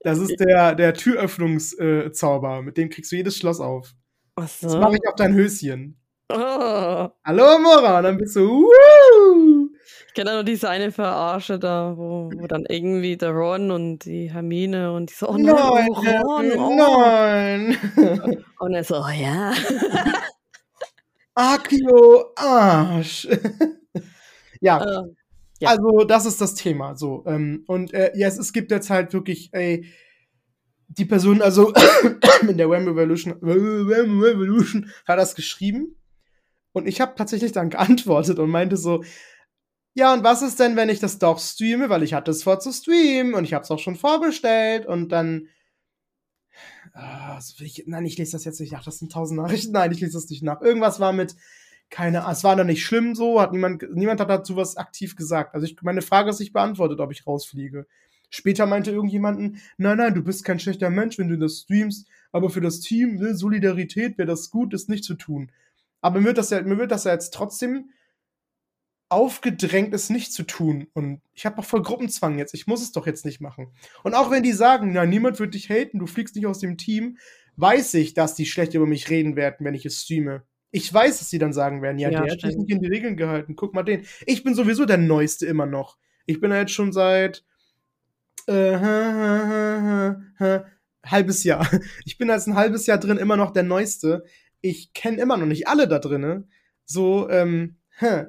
Das ist der, der Türöffnungszauber. Mit dem kriegst du jedes Schloss auf. Ach so. Das mache ich auf dein Höschen. Oh. Hallo, Mora. Und dann bist du, wuhu. Ich kenne nur diese eine Verarsche da, wo, wo dann irgendwie der Ron und die Hermine und die so, oh nein, Nein, oh, Ron, oh. nein. Und er so, oh, ja. Akio Arsch. ja, Äh, ja. also das ist das Thema. So, ähm, und äh, ja, es, es gibt jetzt halt wirklich, ey, die Person, also in der Wham Revolution, Wham Revolution hat das geschrieben. Und ich habe tatsächlich dann geantwortet und meinte so, ja, und was ist denn, wenn ich das doch streame? Weil ich hatte es vor zu streamen und ich habe es auch schon vorbestellt und dann. Ah, ich, nein, ich lese das jetzt nicht nach. Das sind tausend Nachrichten. Nein, ich lese das nicht nach. Irgendwas war mit, keine Ahnung, es war dann nicht schlimm so, hat niemand, niemand hat dazu was aktiv gesagt. Also ich, meine Frage ist nicht beantwortet, ob ich rausfliege. Später meinte irgendjemanden, nein, nein, du bist kein schlechter Mensch, wenn du das streamst, aber für das Team, ne, Solidarität wäre das gut, das nicht zu tun. Aber mir wird das ja, mir wird das ja jetzt trotzdem aufgedrängt, es nicht zu tun. Und ich habe auch voll Gruppenzwang jetzt. Ich muss es doch jetzt nicht machen. Und auch wenn die sagen, na, niemand wird dich haten, du fliegst nicht aus dem Team, weiß ich, dass die schlecht über mich reden werden, wenn ich es streame. Ich weiß, dass sie dann sagen werden, ja, Ja, der hat sich stimmt. nicht in die Regeln gehalten. Guck mal den. Ich bin sowieso der Neueste immer noch. Ich bin jetzt schon seit äh, halbes Jahr. Ich bin jetzt ein halbes Jahr drin immer noch der Neueste. Ich kenne immer noch nicht alle da drinnen. So, ähm,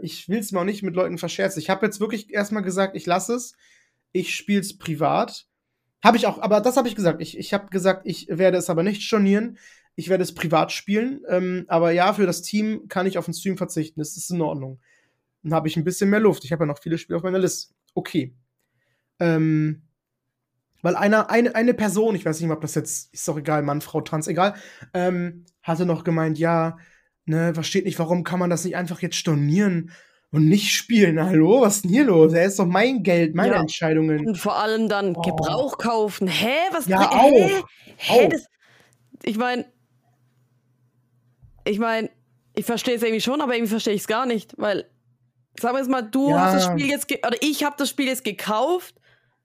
ich will es auch nicht mit Leuten verscherzen. Ich habe jetzt wirklich erstmal gesagt, ich lasse es. Ich spiele es privat. Habe ich auch, aber das habe ich gesagt. Ich, ich habe gesagt, ich werde es aber nicht stornieren. Ich werde es privat spielen. Ähm, aber ja, für das Team kann ich auf den Stream verzichten. Das ist in Ordnung. Dann habe ich ein bisschen mehr Luft. Ich habe ja noch viele Spiele auf meiner Liste. Okay. Ähm, weil einer, eine, eine Person, ich weiß nicht, ob das jetzt, ist doch egal, Mann, Frau, Trans, egal, ähm, hatte noch gemeint, ja, ne, versteht nicht, warum kann man das nicht einfach jetzt stornieren und nicht spielen? Hallo, was ist denn hier los? Er ist doch mein Geld, meine Ja. Entscheidungen. Und vor allem dann Oh. Gebrauch kaufen. Hä? Was? Ja, auch. Hä? Hä? Auch. Das, ich meine, ich meine, ich verstehe es irgendwie schon, aber irgendwie verstehe ich es gar nicht, weil, sagen wir jetzt mal, du Ja. hast das Spiel jetzt, oder ich habe das Spiel jetzt gekauft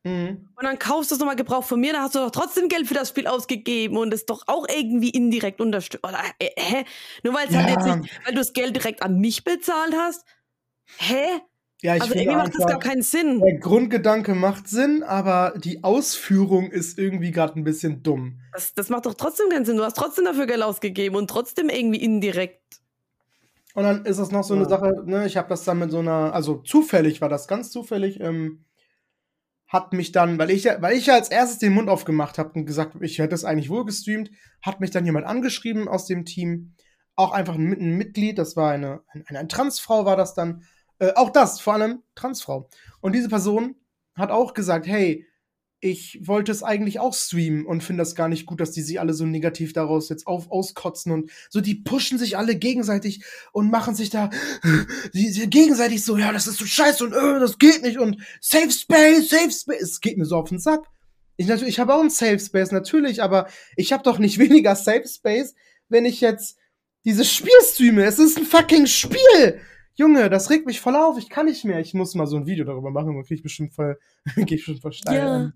Mhm. und dann kaufst du es nochmal Gebrauch von mir, dann hast du doch trotzdem Geld für das Spiel ausgegeben und es doch auch irgendwie indirekt unterstützt. Oder, äh, hä? Nur weil es halt Ja. jetzt nicht, weil du das Geld direkt an mich bezahlt hast? Hä? Ja, ich also finde irgendwie macht das gar keinen Sinn. der Grundgedanke macht Sinn, aber die Ausführung ist irgendwie gerade ein bisschen dumm. Das, das macht doch trotzdem keinen Sinn. Du hast trotzdem dafür Geld ausgegeben und trotzdem irgendwie indirekt. Und dann ist das noch so eine Ja. Sache, ne, ich habe das dann mit so einer, also zufällig war das ganz zufällig, ähm, hat mich dann, weil ich weil ich ja als erstes den Mund aufgemacht habe und gesagt ich hätte es eigentlich wohl gestreamt, hat mich dann jemand angeschrieben aus dem Team, auch einfach ein, ein Mitglied, das war eine, eine, eine Transfrau war das dann, äh, auch das, vor allem Transfrau. Und diese Person hat auch gesagt, hey, ich wollte es eigentlich auch streamen und finde das gar nicht gut, dass die sich alle so negativ daraus jetzt auf, auskotzen und so, die pushen sich alle gegenseitig und machen sich da die, die gegenseitig so, ja, das ist so scheiße und äh, das geht nicht und Safe Space, Safe Space, es geht mir so auf den Sack. Ich natürlich, ich habe auch einen Safe Space natürlich, aber ich habe doch nicht weniger Safe Space, wenn ich jetzt dieses Spiel streame. Es ist ein fucking Spiel. Junge, das regt mich voll auf. Ich kann nicht mehr. Ich muss mal so ein Video darüber machen, dann krieg ich bestimmt voll, krieg ich bestimmt voll steil. Ja.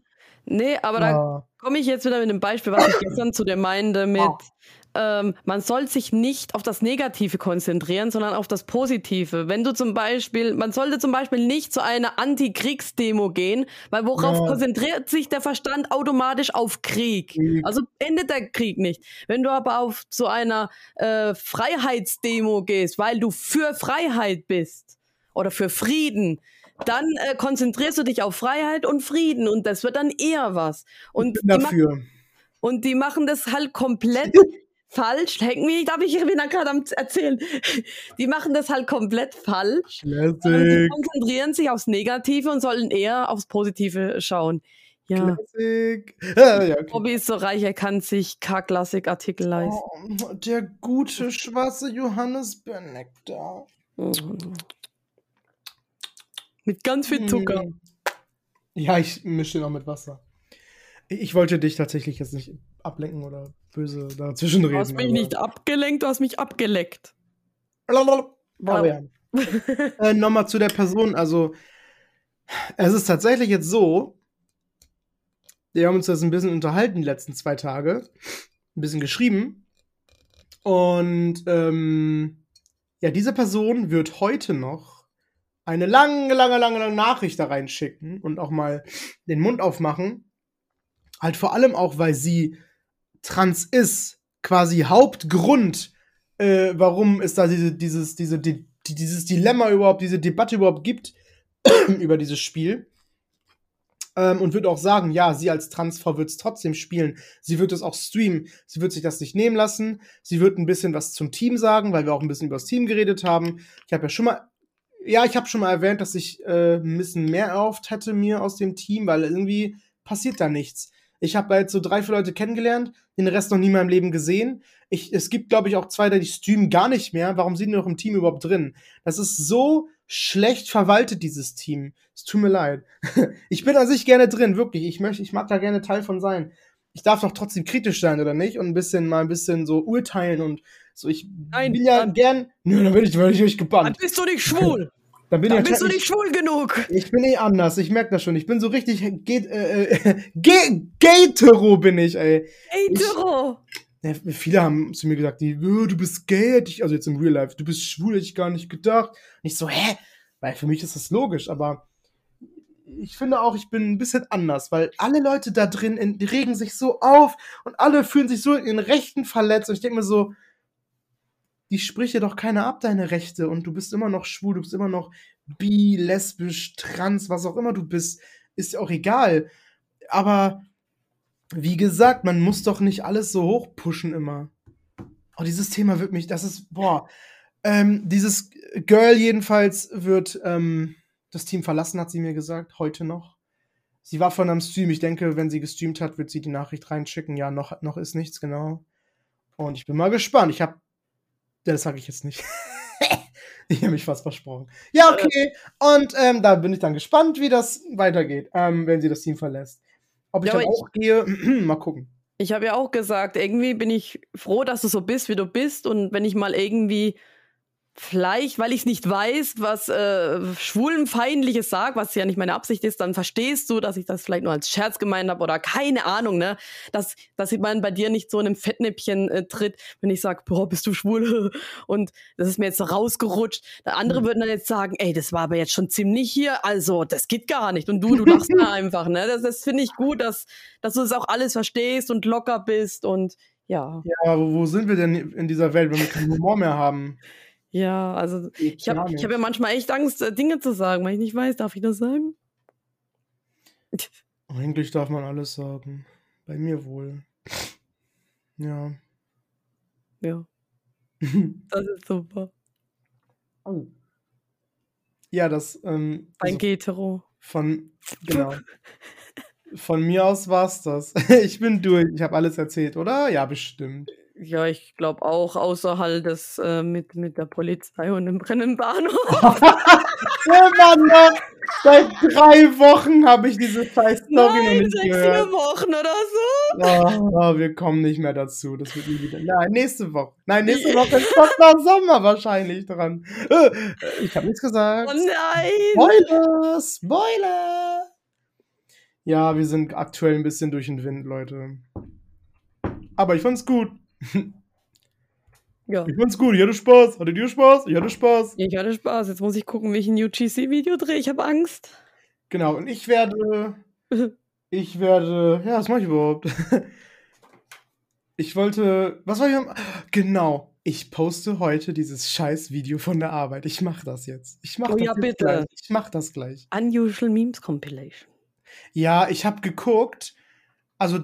Nee, aber da Ah. komme ich jetzt wieder mit einem Beispiel, was ich gestern zu dir meinte, mit, Ah. ähm, man soll sich nicht auf das Negative konzentrieren, sondern auf das Positive. Wenn du zum Beispiel, man sollte zum Beispiel nicht zu einer Antikriegsdemo gehen, weil worauf Ja. konzentriert sich der Verstand automatisch auf Krieg? Krieg. Also endet der Krieg nicht. Wenn du aber auf zu einer äh, Freiheitsdemo gehst, weil du für Freiheit bist oder für Frieden, dann äh, konzentrierst du dich auf Freiheit und Frieden und das wird dann eher was. Und die, dafür. und die machen das halt komplett falsch. Heck mich, darf ich bin da gerade am erzählen. Die machen das halt komplett falsch. Die konzentrieren sich aufs Negative und sollen eher aufs Positive schauen. Ja. Classic. Ja, ja, okay. Bobby ist so reich, er kann sich K-Klassik-Artikel leisten. Oh, der gute schwarze Johannes Benektar. Mhm. Mit ganz viel Zucker. Mm. Ja, ich mische noch mit Wasser. Ich wollte dich tatsächlich jetzt nicht ablenken oder böse dazwischen reden. Du hast mich nicht abgelenkt, du hast mich abgeleckt. Ja. äh, Nochmal zu der Person. Also, es ist tatsächlich jetzt so, Wir haben uns das ein bisschen unterhalten die letzten zwei Tage. Ein bisschen geschrieben. Und ähm, ja, diese Person wird heute noch eine lange, lange, lange, lange Nachricht da reinschicken und auch mal den Mund aufmachen. Halt vor allem auch, weil sie trans ist. Quasi Hauptgrund, äh, warum es da diese, dieses, diese, die, dieses Dilemma überhaupt, diese Debatte überhaupt gibt über dieses Spiel. Ähm, und wird auch sagen, ja, sie als Transfrau wird es trotzdem spielen. Sie wird es auch streamen. Sie wird sich das nicht nehmen lassen. Sie wird ein bisschen was zum Team sagen, weil wir auch ein bisschen über das Team geredet haben. Ich habe ja schon mal, ja, ich habe schon mal erwähnt, dass ich äh, ein bisschen mehr erhofft hätte mir aus dem Team, weil irgendwie passiert da nichts. Ich habe jetzt so drei, vier Leute kennengelernt, den Rest noch nie in meinem Leben gesehen. Ich, es gibt, glaube ich, auch zwei, die streamen gar nicht mehr. Warum sind die noch im Team überhaupt drin? Das ist so schlecht verwaltet, dieses Team. Es tut mir leid. ich bin an sich gerne drin, wirklich. Ich möchte, ich mag da gerne Teil von sein. Ich darf doch trotzdem kritisch sein, oder nicht? Und ein bisschen, mal ein bisschen so urteilen und so. Ich Nein, bin ja gern. Nö, dann bin ich, bin ich euch gebannt. Dann bist du nicht schwul. Dann, bin dann ich bist du nicht schwul genug. Ich bin eh anders, ich merke das schon. Ich bin so richtig geht, äh, äh, Gatero bin ich, ey. Gatero. Ja, viele haben zu mir gesagt, die, oh, du bist gay, hätte ich, also jetzt im Real Life, du bist schwul, hätte ich gar nicht gedacht. Und ich so, hä? Weil für mich ist das logisch, aber ich finde auch, ich bin ein bisschen anders, weil alle Leute da drin in, die regen sich so auf und alle fühlen sich so in den Rechten verletzt. Und ich denke mir so, die spricht dir doch keiner ab, deine Rechte. Und du bist immer noch schwul, du bist immer noch bi, lesbisch, trans, was auch immer du bist. Ist auch egal. Aber wie gesagt, man muss doch nicht alles so hoch pushen immer. Oh, dieses Thema wird mich, das ist, boah. Ähm, dieses Girl jedenfalls wird ähm, das Team verlassen, hat sie mir gesagt, heute noch. Sie war von einem Stream. Ich denke, wenn sie gestreamt hat, wird sie die Nachricht reinschicken. Ja, noch, noch ist nichts, genau. Und ich bin mal gespannt. Ich habe, das sage ich jetzt nicht. ich habe mich fast versprochen. Ja, okay. Und ähm, da bin ich dann gespannt, wie das weitergeht, ähm, wenn sie das Team verlässt. Ob ich ja, dann auch ich, gehe, mal gucken. Ich habe ja auch gesagt, irgendwie bin ich froh, dass du so bist, wie du bist. Und wenn ich mal irgendwie vielleicht, weil ich es nicht weiß, was äh, Schwulenfeindliches sagt, was ja nicht meine Absicht ist, dann verstehst du, dass ich das vielleicht nur als Scherz gemeint habe oder keine Ahnung, ne? Dass, dass man bei dir nicht so in einem Fettnäpfchen äh, tritt, wenn ich sage, boah, bist du schwul? Und das ist mir jetzt so rausgerutscht. Der andere mhm. würden dann jetzt sagen, ey, das war aber jetzt schon ziemlich hier, also das geht gar nicht. Und du, du lachst da einfach, ne? Das, das finde ich gut, dass, dass du das auch alles verstehst und locker bist und ja. Ja, wo sind wir denn in dieser Welt, wenn wir keinen Humor mehr haben? Ja, also ich habe hab ja manchmal echt Angst, äh, Dinge zu sagen, weil ich nicht weiß, darf ich das sagen? Eigentlich darf man alles sagen. Bei mir wohl. Ja. Ja. das ist super. Oh. Ja, das. Ähm, Ein also Getero. Von. Genau. von mir aus war's das. ich bin durch. Ich habe alles erzählt, oder? Ja, bestimmt. Ja, ich glaube auch, außerhalb des äh, mit, mit der Polizei und dem brennenden Bahnhof. Immer noch! Seit drei Wochen habe ich diese scheiß Story noch nicht seit gehört. vier Wochen oder so. Oh, oh, wir kommen nicht mehr dazu. Das wird nie wieder. Nein, nächste Woche. Nein, nächste Woche ist Dr. Sommer wahrscheinlich dran. Äh, ich habe nichts gesagt. Oh nein! Spoiler! Spoiler! Ja, wir sind aktuell ein bisschen durch den Wind, Leute. Aber ich fand's gut. Ja. Ich fand's gut, ich hatte Spaß. Hattet ihr Spaß? Ich hatte Spaß. Ich hatte Spaß. Jetzt muss ich gucken, wie ich ein UGC-Video drehe. Ich habe Angst. Genau, und ich werde. ich werde. Ja, was mache ich überhaupt? ich wollte. Was war ich? Genau. Ich poste heute dieses scheiß Video von der Arbeit. Ich mache das jetzt. Ich mache oh, das ja, bitte. Gleich. Ich mache das gleich. Unusual Memes Compilation. Ja, ich habe geguckt. Also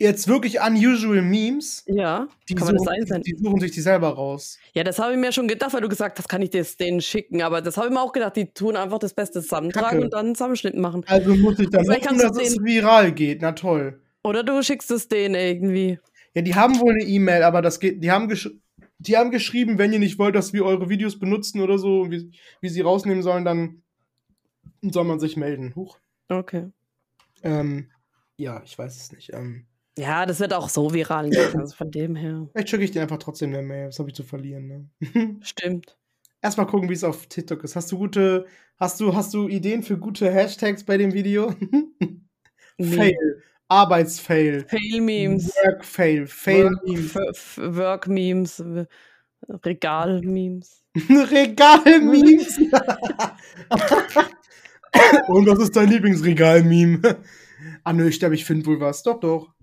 jetzt wirklich unusual Memes. Ja, die, kann suchen, das die, die suchen sich die selber raus. Ja, das habe ich mir schon gedacht, weil du gesagt hast, kann ich das denen schicken. Aber das habe ich mir auch gedacht, die tun einfach das Beste zusammentragen Kacke. und dann einen Zusammenschnitt machen. Also muss ich dann hoffen, dass es viral geht. Na toll. Oder du schickst es denen irgendwie. Ja, die haben wohl eine E-Mail, aber das geht, die haben die haben geschrieben, wenn ihr nicht wollt, dass wir eure Videos benutzen oder so, wie, wie sie rausnehmen sollen, dann soll man sich melden. Huch. Okay. Ähm, ja, ich weiß es nicht. Ähm, ja, das wird auch so viral gehen, also von dem her. Vielleicht schicke ich dir einfach trotzdem eine Mail, was habe ich zu verlieren, ne? Stimmt. Erstmal gucken, wie es auf TikTok ist. Hast du gute, hast du, hast du Ideen für gute Hashtags bei dem Video? nee. Fail. Arbeitsfail. Fail-Memes. Work-Fail. Fail-Memes. Work-Memes. Regal-Memes. Regal-Memes. Und was ist dein Lieblingsregal-Meme? Ah, nö, ich glaube, ich finde wohl was. Doch, doch.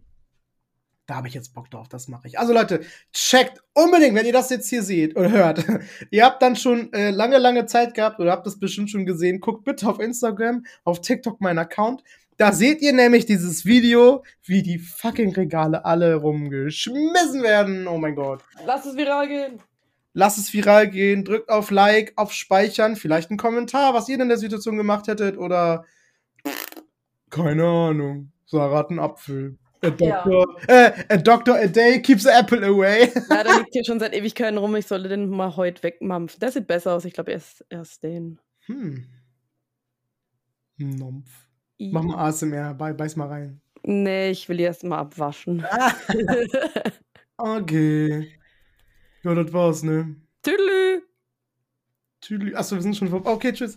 Da habe ich jetzt Bock drauf, das mache ich. Also Leute, checkt unbedingt, wenn ihr das jetzt hier seht oder hört. ihr habt dann schon äh, lange, lange Zeit gehabt oder habt das bestimmt schon gesehen. Guckt bitte auf Instagram, auf TikTok meinen Account. Da seht ihr nämlich dieses Video, wie die fucking Regale alle rumgeschmissen werden. Oh mein Gott. Lass es viral gehen. Lass es viral gehen, drückt auf Like, auf Speichern, vielleicht einen Kommentar, was ihr in der Situation gemacht hättet oder keine Ahnung. Sarah hat einen Apfel. A doctor, ja. äh, a doctor a day keeps the apple away. ja, der liegt hier schon seit Ewigkeiten rum. Ich sollte den mal heute wegmampfen. Der sieht besser aus. Ich glaube, erst, erst den. Hm. Nompf. I Mach mal ASMR. Be beiß mal rein. Nee, ich will erst mal abwaschen. okay. Ja, das war's, ne? Tüdelü. Tüdelü. Achso, wir sind schon vorbei. Okay, tschüss.